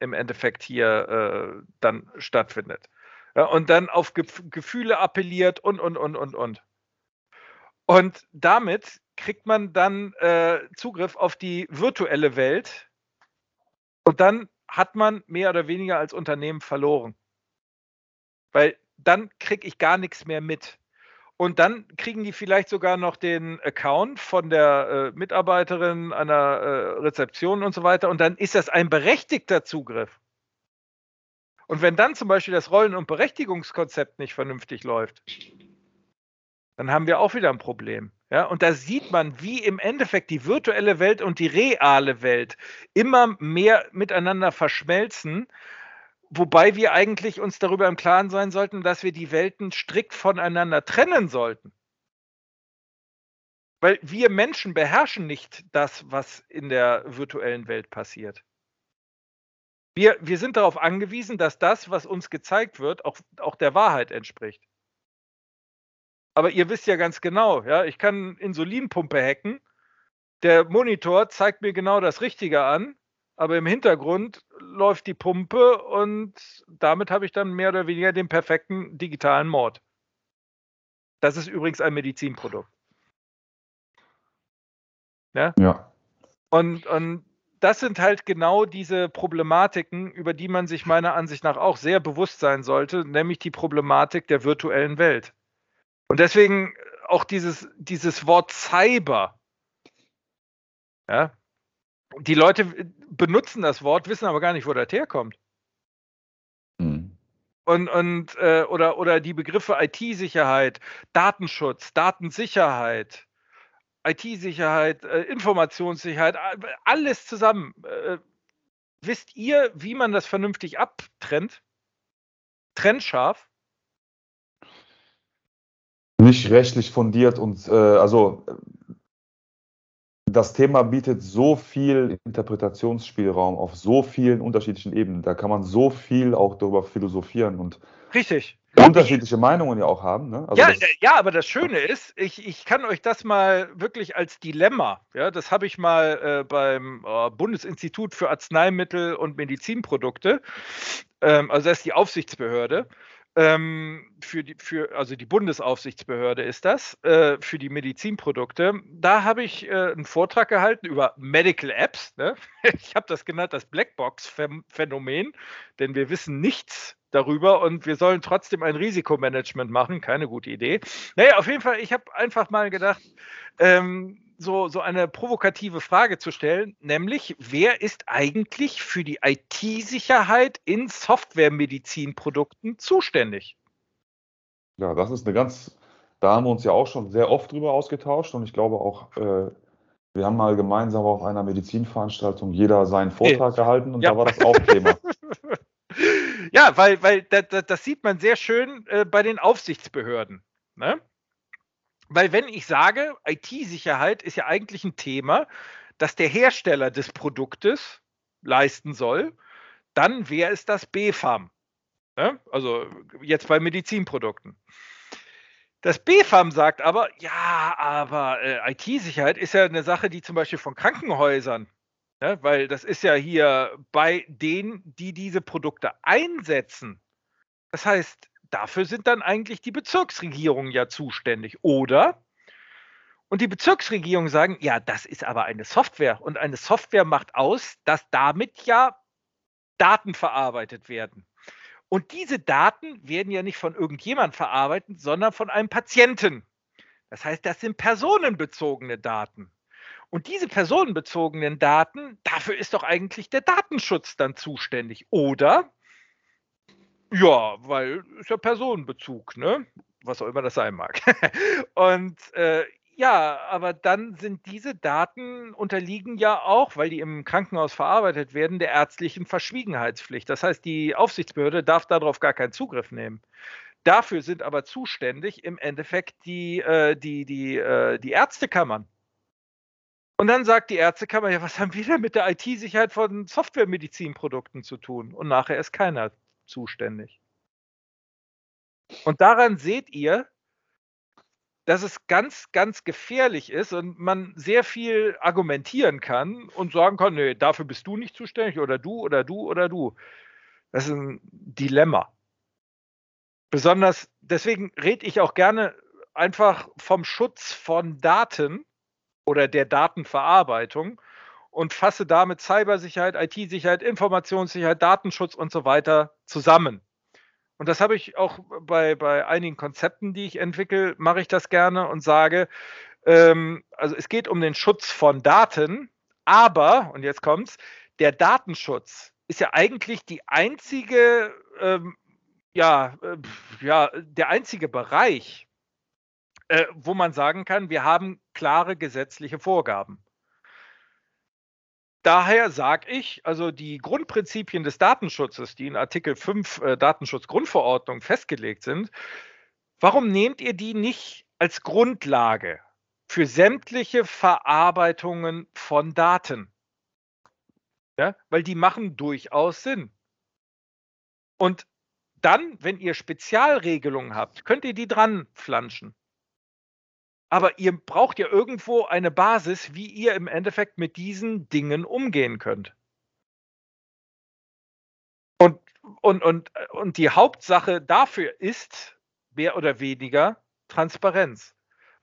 im Endeffekt hier äh, dann stattfindet. Ja, und dann auf Ge Gefühle appelliert und, und, und, und, und. Und damit kriegt man dann äh, Zugriff auf die virtuelle Welt und dann hat man mehr oder weniger als Unternehmen verloren. Weil dann kriege ich gar nichts mehr mit. Und dann kriegen die vielleicht sogar noch den Account von der äh, Mitarbeiterin einer äh, Rezeption und so weiter. Und dann ist das ein berechtigter Zugriff. Und wenn dann zum Beispiel das Rollen- und Berechtigungskonzept nicht vernünftig läuft, dann haben wir auch wieder ein Problem. Ja, und da sieht man, wie im Endeffekt die virtuelle Welt und die reale Welt immer mehr miteinander verschmelzen Wobei wir eigentlich uns darüber im Klaren sein sollten, dass wir die Welten strikt voneinander trennen sollten. Weil wir Menschen beherrschen nicht das, was in der virtuellen Welt passiert. Wir, wir sind darauf angewiesen, dass das, was uns gezeigt wird, auch, auch der Wahrheit entspricht. Aber ihr wisst ja ganz genau, ja, ich kann Insulinpumpe hacken. Der Monitor zeigt mir genau das Richtige an aber im Hintergrund läuft die Pumpe und damit habe ich dann mehr oder weniger den perfekten digitalen Mord. Das ist übrigens ein Medizinprodukt. Ja. ja. Und, und das sind halt genau diese Problematiken, über die man sich meiner Ansicht nach auch sehr bewusst sein sollte, nämlich die Problematik der virtuellen Welt. Und deswegen auch dieses, dieses Wort Cyber. Ja, die Leute benutzen das Wort, wissen aber gar nicht, wo das herkommt. Mhm. Und, und äh, oder, oder die Begriffe IT-Sicherheit, Datenschutz, Datensicherheit, IT-Sicherheit, äh, Informationssicherheit, alles zusammen. Äh, wisst ihr, wie man das vernünftig abtrennt? Trennscharf? Nicht rechtlich fundiert und äh, also das Thema bietet so viel Interpretationsspielraum auf so vielen unterschiedlichen Ebenen. Da kann man so viel auch darüber philosophieren und Richtig. unterschiedliche Meinungen ja auch haben. Ne? Also ja, ja, aber das Schöne ist, ich, ich kann euch das mal wirklich als Dilemma, ja, das habe ich mal äh, beim äh, Bundesinstitut für Arzneimittel und Medizinprodukte, ähm, also das ist die Aufsichtsbehörde, ähm, für die, für, also die Bundesaufsichtsbehörde ist das, äh, für die Medizinprodukte. Da habe ich äh, einen Vortrag gehalten über Medical Apps. Ne? [LAUGHS] Ich habe das genannt, das Blackbox-Phänomen, denn wir wissen nichts darüber und wir sollen trotzdem ein Risikomanagement machen. Keine gute Idee. Naja, auf jeden Fall, ich habe einfach mal gedacht, ähm, so, so eine provokative Frage zu stellen, nämlich, wer ist eigentlich für die IT-Sicherheit in Software-Medizinprodukten zuständig? Ja, das ist eine ganz, da haben wir uns ja auch schon sehr oft drüber ausgetauscht und ich glaube auch, äh, wir haben mal gemeinsam auf einer Medizinveranstaltung jeder seinen Vortrag hey. gehalten und ja. da war das auch Thema. [LAUGHS] ja, weil, weil das, das sieht man sehr schön äh, bei den Aufsichtsbehörden. Ne? Weil wenn ich sage, IT-Sicherheit ist ja eigentlich ein Thema, das der Hersteller des Produktes leisten soll, dann wäre es das BFAM. Ne? Also jetzt bei Medizinprodukten. Das BFAM sagt aber, ja, aber äh, IT-Sicherheit ist ja eine Sache, die zum Beispiel von Krankenhäusern, ne? weil das ist ja hier bei denen, die diese Produkte einsetzen. Das heißt, dafür sind dann eigentlich die Bezirksregierungen ja zuständig, oder? Und die Bezirksregierungen sagen, ja, das ist aber eine Software und eine Software macht aus, dass damit ja Daten verarbeitet werden. Und diese Daten werden ja nicht von irgendjemand verarbeitet, sondern von einem Patienten. Das heißt, das sind personenbezogene Daten. Und diese personenbezogenen Daten, dafür ist doch eigentlich der Datenschutz dann zuständig, oder? Ja, weil ist ja Personenbezug, ne? Was auch immer das sein mag. [LAUGHS] Und äh, ja, aber dann sind diese Daten unterliegen ja auch, weil die im Krankenhaus verarbeitet werden, der ärztlichen Verschwiegenheitspflicht. Das heißt, die Aufsichtsbehörde darf darauf gar keinen Zugriff nehmen. Dafür sind aber zuständig im Endeffekt die, äh, die, die, äh, die Ärztekammern. Und dann sagt die Ärztekammer, ja, was haben wir denn mit der IT-Sicherheit von Softwaremedizinprodukten zu tun? Und nachher ist keiner zuständig. Und daran seht ihr, dass es ganz, ganz gefährlich ist und man sehr viel argumentieren kann und sagen kann, nee, dafür bist du nicht zuständig oder du oder du oder du. Das ist ein Dilemma. Besonders deswegen rede ich auch gerne einfach vom Schutz von Daten oder der Datenverarbeitung und fasse damit Cybersicherheit, IT-Sicherheit, Informationssicherheit, Datenschutz und so weiter zusammen. Und das habe ich auch bei, bei einigen Konzepten, die ich entwickle, mache ich das gerne und sage, ähm, also es geht um den Schutz von Daten, aber, und jetzt kommt's, der Datenschutz ist ja eigentlich die einzige, ähm, ja, äh, ja, der einzige Bereich, äh, wo man sagen kann, wir haben klare gesetzliche Vorgaben daher sage ich, also die Grundprinzipien des Datenschutzes, die in Artikel 5 äh, Datenschutzgrundverordnung festgelegt sind, warum nehmt ihr die nicht als Grundlage für sämtliche Verarbeitungen von Daten? Ja, weil die machen durchaus Sinn. Und dann, wenn ihr Spezialregelungen habt, könnt ihr die dran flanschen. Aber ihr braucht ja irgendwo eine Basis, wie ihr im Endeffekt mit diesen Dingen umgehen könnt. Und, und, und, und die Hauptsache dafür ist mehr oder weniger Transparenz.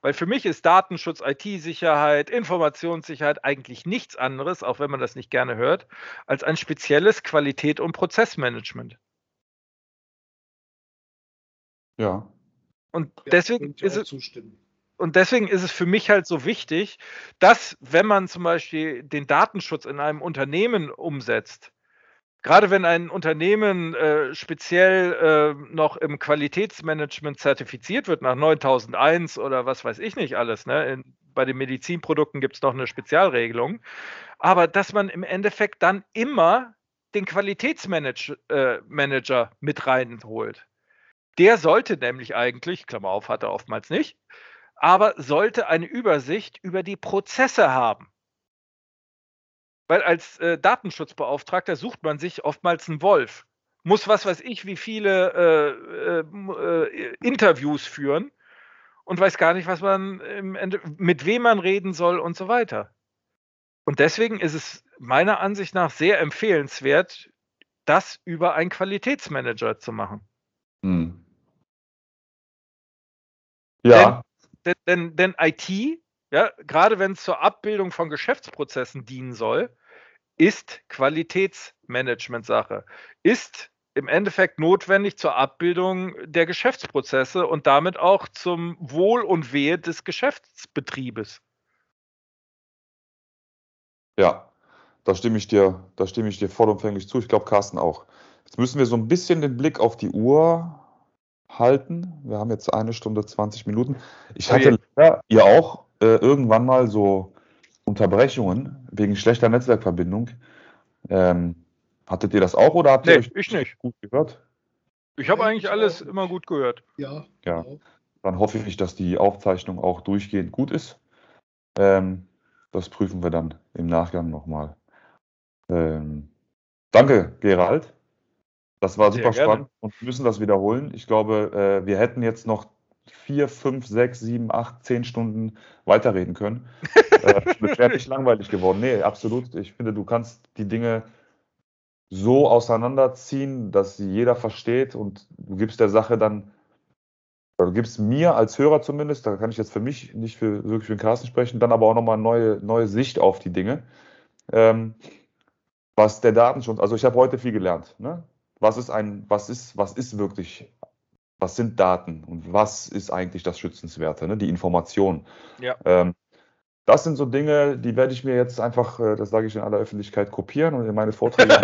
Weil für mich ist Datenschutz, IT-Sicherheit, Informationssicherheit eigentlich nichts anderes, auch wenn man das nicht gerne hört, als ein spezielles Qualität- und Prozessmanagement. Ja. Und deswegen ja, ist es. Zustimmen und deswegen ist es für mich halt so wichtig, dass, wenn man zum Beispiel den Datenschutz in einem Unternehmen umsetzt, gerade wenn ein Unternehmen äh, speziell äh, noch im Qualitätsmanagement zertifiziert wird nach 9001 oder was weiß ich nicht alles, ne? In, bei den Medizinprodukten gibt es noch eine Spezialregelung, aber dass man im Endeffekt dann immer den Qualitätsmanager äh, mit reinholt. Der sollte nämlich eigentlich, Klammer auf, hat er oftmals nicht, aber sollte eine Übersicht über die Prozesse haben. Weil als äh, Datenschutzbeauftragter sucht man sich oftmals einen Wolf. Muss was weiß ich, wie viele äh, äh, äh Interviews führen und weiß gar nicht, was man mit wem man reden soll und so weiter. Und deswegen ist es meiner Ansicht nach sehr empfehlenswert, das über einen Qualitätsmanager zu machen. Hm. Ja. Denn, denn, denn, IT ja, gerade wenn es zur Abbildung von Geschäftsprozessen dienen soll, ist Qualitätsmanagement-Sache. Ist im Endeffekt notwendig zur Abbildung der Geschäftsprozesse und damit auch zum Wohl und Wehe des Geschäftsbetriebes. Ja, da stimme ich dir, da stimme ich dir vollumfänglich zu. Ich glaube, Carsten auch. Jetzt müssen wir so ein bisschen den Blick auf die Uhr halten. Wir haben jetzt eine Stunde 20 Minuten. Ich hatte, ja, ihr auch, äh, irgendwann mal so Unterbrechungen wegen schlechter Netzwerkverbindung. Ähm, hattet ihr das auch oder habt nee, ihr euch ich nicht. gut gehört? Ich habe eigentlich alles immer gut gehört. Ja. ja. Genau. Dann hoffe ich, dass die Aufzeichnung auch durchgehend gut ist. Ähm, das prüfen wir dann im Nachgang nochmal. Ähm, danke, Gerald. Das war super spannend und wir müssen das wiederholen. Ich glaube, äh, wir hätten jetzt noch vier, fünf, sechs, sieben, acht, zehn Stunden weiterreden können. äh, das wäre nicht langweilig geworden. Nee, absolut. Ich finde, du kannst die Dinge so auseinanderziehen, dass sie jeder versteht und du gibst der Sache dann, du gibst mir als Hörer zumindest, da kann ich jetzt für mich nicht für, wirklich für den Carsten sprechen, dann aber auch nochmal eine neue, neue Sicht auf die Dinge. Ähm, was der Datenschutz, also ich habe heute viel gelernt. Ne? Was ist ein, was ist, was ist wirklich was sind Daten und was ist eigentlich das Schützenswerte, ne? die Information. Ja. Ähm, das sind so Dinge, die werde ich mir jetzt einfach, äh, das sage ich in aller Öffentlichkeit, kopieren und in meine Vorträge. [LAUGHS]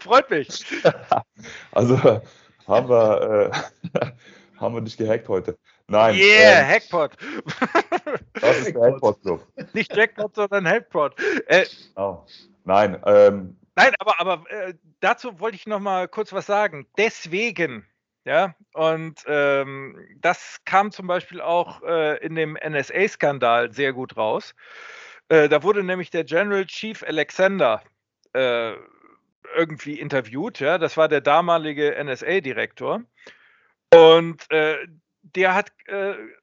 Freut mich. [LAUGHS] also haben wir, äh, [LAUGHS] haben wir dich gehackt heute. Nein. Yeah, ähm, Hackpot. das ist der Hackpot-Club. Nicht Jackpot, sondern Hackpot. Äh, oh. Nein. Ähm, Nein, aber, aber äh, dazu wollte ich noch mal kurz was sagen. Deswegen ja, und ähm, das kam zum Beispiel auch äh, in dem NSA-Skandal sehr gut raus. Äh, da wurde nämlich der General Chief Alexander äh, irgendwie interviewt. Ja, das war der damalige NSA-Direktor. Und äh, der hat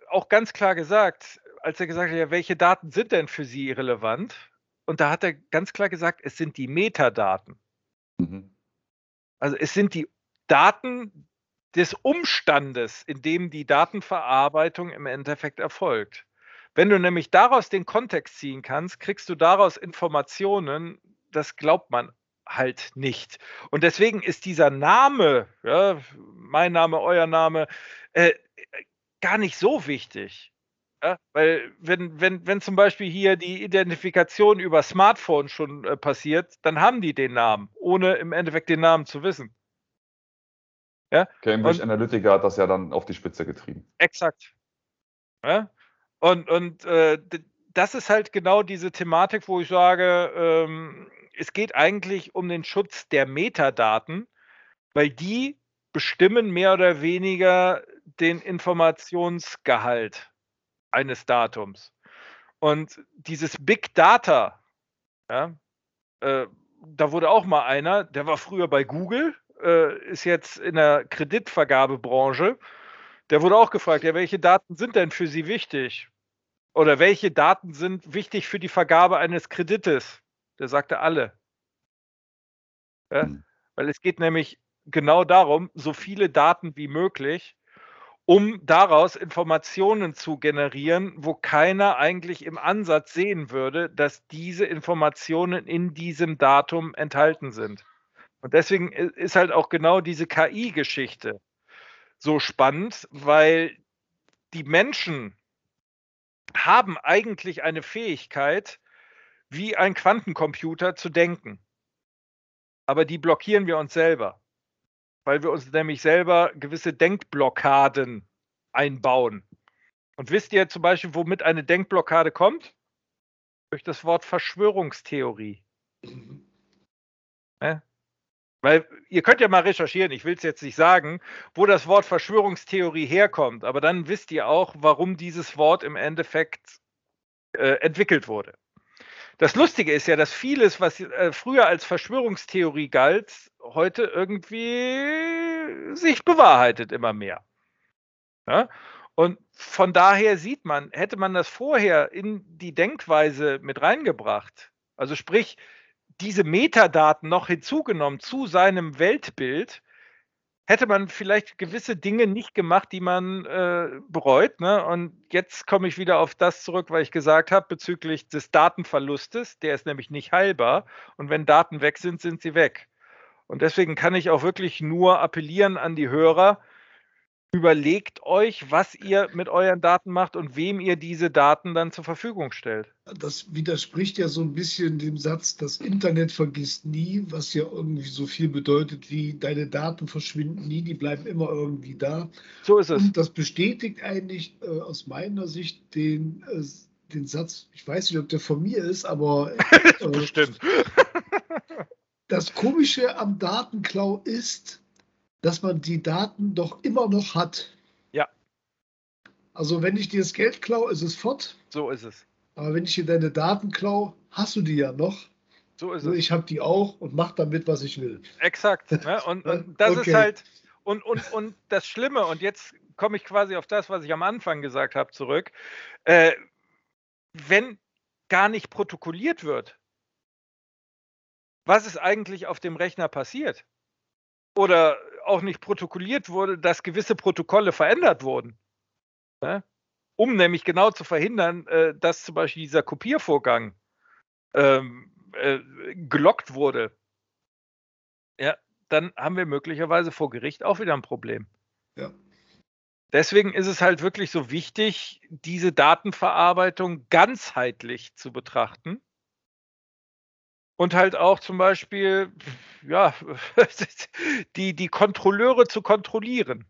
auch ganz klar gesagt, als er gesagt hat, ja, welche Daten sind denn für Sie relevant? Und da hat er ganz klar gesagt, es sind die Metadaten. Mhm. Also es sind die Daten, des Umstandes, in dem die Datenverarbeitung im Endeffekt erfolgt. Wenn du nämlich daraus den Kontext ziehen kannst, kriegst du daraus Informationen, das glaubt man halt nicht. Und deswegen ist dieser Name, ja, mein Name, euer Name, äh, gar nicht so wichtig. Ja, weil wenn, wenn, wenn zum Beispiel hier die Identifikation über Smartphone schon äh, passiert, dann haben die den Namen, ohne im Endeffekt den Namen zu wissen. Ja? Cambridge und, Analytica hat das ja dann auf die Spitze getrieben. Exakt. Ja? Und, und äh, das ist halt genau diese Thematik, wo ich sage, ähm, es geht eigentlich um den Schutz der Metadaten, weil die bestimmen mehr oder weniger den Informationsgehalt eines Datums. Und dieses Big Data, ja, äh, da wurde auch mal einer, der war früher bei Google, äh, ist jetzt in der Kreditvergabebranche. Der wurde auch gefragt, ja, welche Daten sind denn für Sie wichtig? Oder welche Daten sind wichtig für die Vergabe eines Kredites? Der sagte alle. Ja? Hm. Weil es geht nämlich genau darum, so viele Daten wie möglich, um daraus Informationen zu generieren, wo keiner eigentlich im Ansatz sehen würde, dass diese Informationen in diesem Datum enthalten sind. Und deswegen ist halt auch genau diese KI-Geschichte so spannend, weil die Menschen haben eigentlich eine Fähigkeit, wie ein Quantencomputer zu denken. Aber die blockieren wir uns selber, weil wir uns nämlich selber gewisse Denkblockaden einbauen. Und wisst ihr zum Beispiel, womit eine Denkblockade kommt? Durch das Wort Verschwörungstheorie. Mhm. Weil ihr könnt ja mal recherchieren, ich will es jetzt nicht sagen, wo das Wort Verschwörungstheorie herkommt, aber dann wisst ihr auch, warum dieses Wort im Endeffekt äh, entwickelt wurde. Das Lustige ist ja, dass vieles, was äh, früher als Verschwörungstheorie galt, heute irgendwie sich bewahrheitet immer mehr. Ja? Und von daher sieht man, hätte man das vorher in die Denkweise mit reingebracht, also sprich, diese Metadaten noch hinzugenommen zu seinem Weltbild, hätte man vielleicht gewisse Dinge nicht gemacht, die man äh, bereut. Ne? Und jetzt komme ich wieder auf das zurück, was ich gesagt habe bezüglich des Datenverlustes. Der ist nämlich nicht heilbar. Und wenn Daten weg sind, sind sie weg. Und deswegen kann ich auch wirklich nur appellieren an die Hörer, Überlegt euch, was ihr mit euren Daten macht und wem ihr diese Daten dann zur Verfügung stellt. Das widerspricht ja so ein bisschen dem Satz, das Internet vergisst nie, was ja irgendwie so viel bedeutet wie deine Daten verschwinden nie, die bleiben immer irgendwie da. So ist es. Und das bestätigt eigentlich äh, aus meiner Sicht den, äh, den Satz, ich weiß nicht, ob der von mir ist, aber [LAUGHS] äh, bestimmt. das Komische am Datenklau ist, dass man die Daten doch immer noch hat. Ja. Also wenn ich dir das Geld klaue, ist es fort. So ist es. Aber wenn ich dir deine Daten klaue, hast du die ja noch. So ist also es. Ich habe die auch und mache damit, was ich will. Exakt. Ne? [LAUGHS] Und, und, das okay. ist halt, und, und, und das Schlimme, und jetzt komme ich quasi auf das, was ich am Anfang gesagt habe, zurück. Äh, wenn gar nicht protokolliert wird, was ist eigentlich auf dem Rechner passiert? Oder auch nicht protokolliert wurde, dass gewisse Protokolle verändert wurden. Ne? Um nämlich genau zu verhindern, äh, dass zum Beispiel dieser Kopiervorgang ähm, äh, gelockt wurde. Ja, dann haben wir möglicherweise vor Gericht auch wieder ein Problem. Ja. Deswegen ist es halt wirklich so wichtig, diese Datenverarbeitung ganzheitlich zu betrachten und halt auch zum Beispiel, ja, [LAUGHS] die, die Kontrolleure zu kontrollieren.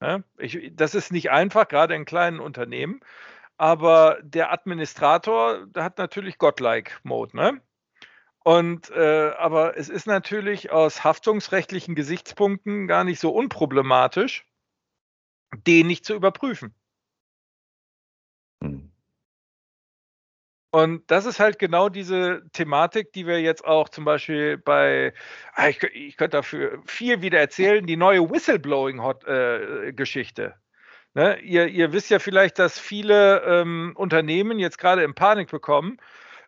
Ja, ich, das ist nicht einfach, gerade in kleinen Unternehmen. Aber der Administrator der hat natürlich Godlike-Mode. Ne? Und äh, aber es ist natürlich aus haftungsrechtlichen Gesichtspunkten gar nicht so unproblematisch, den nicht zu überprüfen. Hm. Und das ist halt genau diese Thematik, die wir jetzt auch zum Beispiel bei, ah, ich, ich könnte dafür viel wieder erzählen, die neue Whistleblowing-Geschichte. Äh, ne? ihr, ihr, wisst ja vielleicht, dass viele ähm, Unternehmen jetzt gerade in Panik bekommen,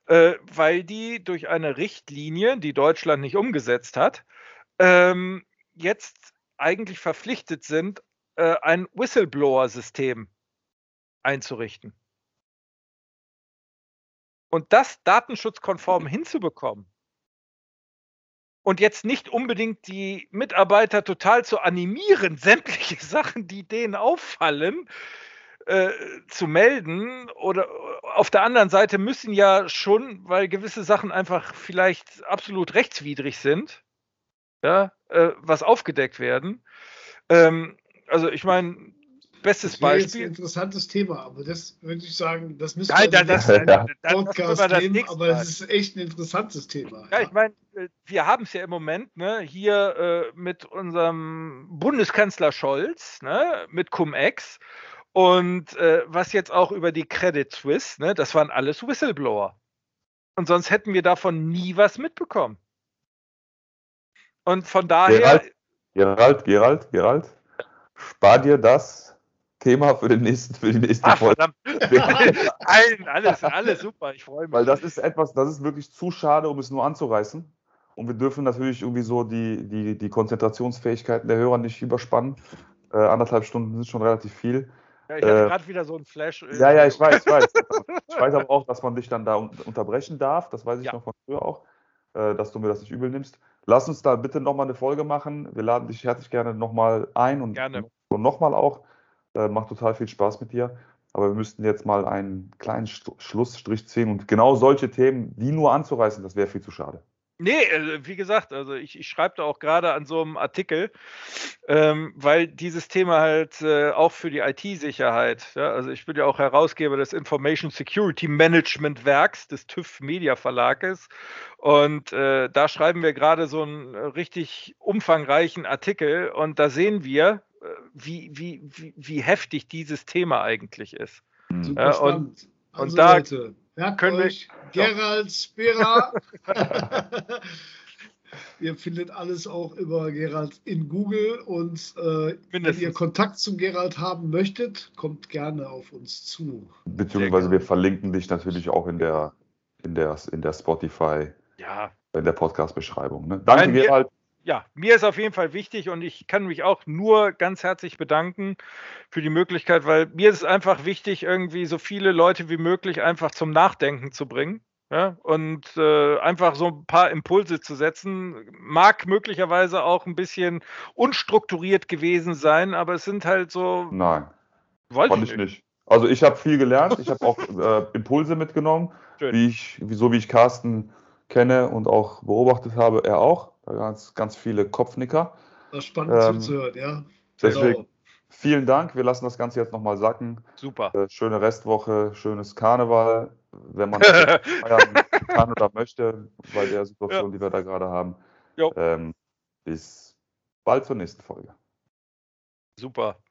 äh, weil die durch eine Richtlinie, die Deutschland nicht umgesetzt hat, ähm, jetzt eigentlich verpflichtet sind, äh, ein Whistleblower-System einzurichten. Und das datenschutzkonform hinzubekommen und jetzt nicht unbedingt die Mitarbeiter total zu animieren, [LAUGHS] sämtliche Sachen, die denen auffallen, äh, zu melden. Oder auf der anderen Seite müssen ja schon, weil gewisse Sachen einfach vielleicht absolut rechtswidrig sind, ja, äh, was aufgedeckt werden. Ähm, also ich meine, Bestes Beispiel. Das ist ein interessantes Thema, aber das würde ich sagen, das müssen wir Nein, das, [LAUGHS] das, das, Podcast das nehmen, aber es ist echt ein interessantes Thema. Ja, ja. ich meine, äh, wir haben es ja im Moment ne, hier äh, mit unserem Bundeskanzler Scholz, ne, mit Cum-Ex und äh, was jetzt auch über die Credit Suisse, ne, das waren alles Whistleblower. Und sonst hätten wir davon nie was mitbekommen. Und von daher. Gerald, Gerald, Gerald, Gerald spar dir das Thema für, den nächsten, für die nächste Ach, Folge. [LAUGHS] Allen, alles, alles super, ich freue mich. Weil das ist etwas, das ist wirklich zu schade, um es nur anzureißen. Und wir dürfen natürlich irgendwie so die, die, die Konzentrationsfähigkeiten der Hörer nicht überspannen. Äh, anderthalb Stunden sind schon relativ viel. Ja, ich hatte äh, gerade wieder so ein Flash. Äh, ja, ja, ich weiß, ich weiß. [LAUGHS] ich weiß aber auch, dass man dich dann da unterbrechen darf. Das weiß ich ja. noch von früher auch, äh, dass du mir das nicht übel nimmst. Lass uns da bitte nochmal eine Folge machen. Wir laden dich herzlich gerne nochmal ein und, und nochmal auch. Äh, macht total viel Spaß mit dir. Aber wir müssten jetzt mal einen kleinen Schlussstrich ziehen und genau solche Themen, die nur anzureißen, das wäre viel zu schade. Nee, äh, wie gesagt, also ich, ich schreibe da auch gerade an so einem Artikel, ähm, weil dieses Thema halt äh, auch für die IT-Sicherheit, ja, also ich bin ja auch Herausgeber des Information Security Management Werks des TÜV Media Verlages und äh, da schreiben wir gerade so einen richtig umfangreichen Artikel und da sehen wir, wie, wie, wie, wie heftig dieses Thema eigentlich ist. Super und, also und da, Leute, Merkt Können wir- euch, Gerald Spera. [LAUGHS] ihr findet alles auch über Gerald in Google und äh, wenn ihr Kontakt zum Gerald haben möchtet, kommt gerne auf uns zu. Beziehungsweise wir verlinken dich natürlich auch in der, in der, in der Spotify, Ja, in der Podcast-Beschreibung. Ne? Danke, Nein, Gerald. Ja, mir ist auf jeden Fall wichtig und ich kann mich auch nur ganz herzlich bedanken für die Möglichkeit, weil mir ist es einfach wichtig, irgendwie so viele Leute wie möglich einfach zum Nachdenken zu bringen. Ja, und äh, einfach so ein paar Impulse zu setzen, mag möglicherweise auch ein bisschen unstrukturiert gewesen sein, aber es sind halt so, Nein, fand ich nicht. Also ich habe viel gelernt, ich habe auch [LAUGHS] äh, Impulse mitgenommen, Schön. wie ich, wie, so wie ich Carsten kenne und auch beobachtet habe, er auch. Da ganz, ganz viele Kopfnicker. Das ist spannend Ähm, zuzuhören, ja. Deswegen Genau. vielen Dank. Wir lassen das Ganze jetzt nochmal sacken. Super. Äh, schöne Restwoche, schönes Karneval, wenn man [LAUGHS] kann oder möchte, bei der Situation, die wir da gerade haben. Ähm, bis bald zur nächsten Folge. Super.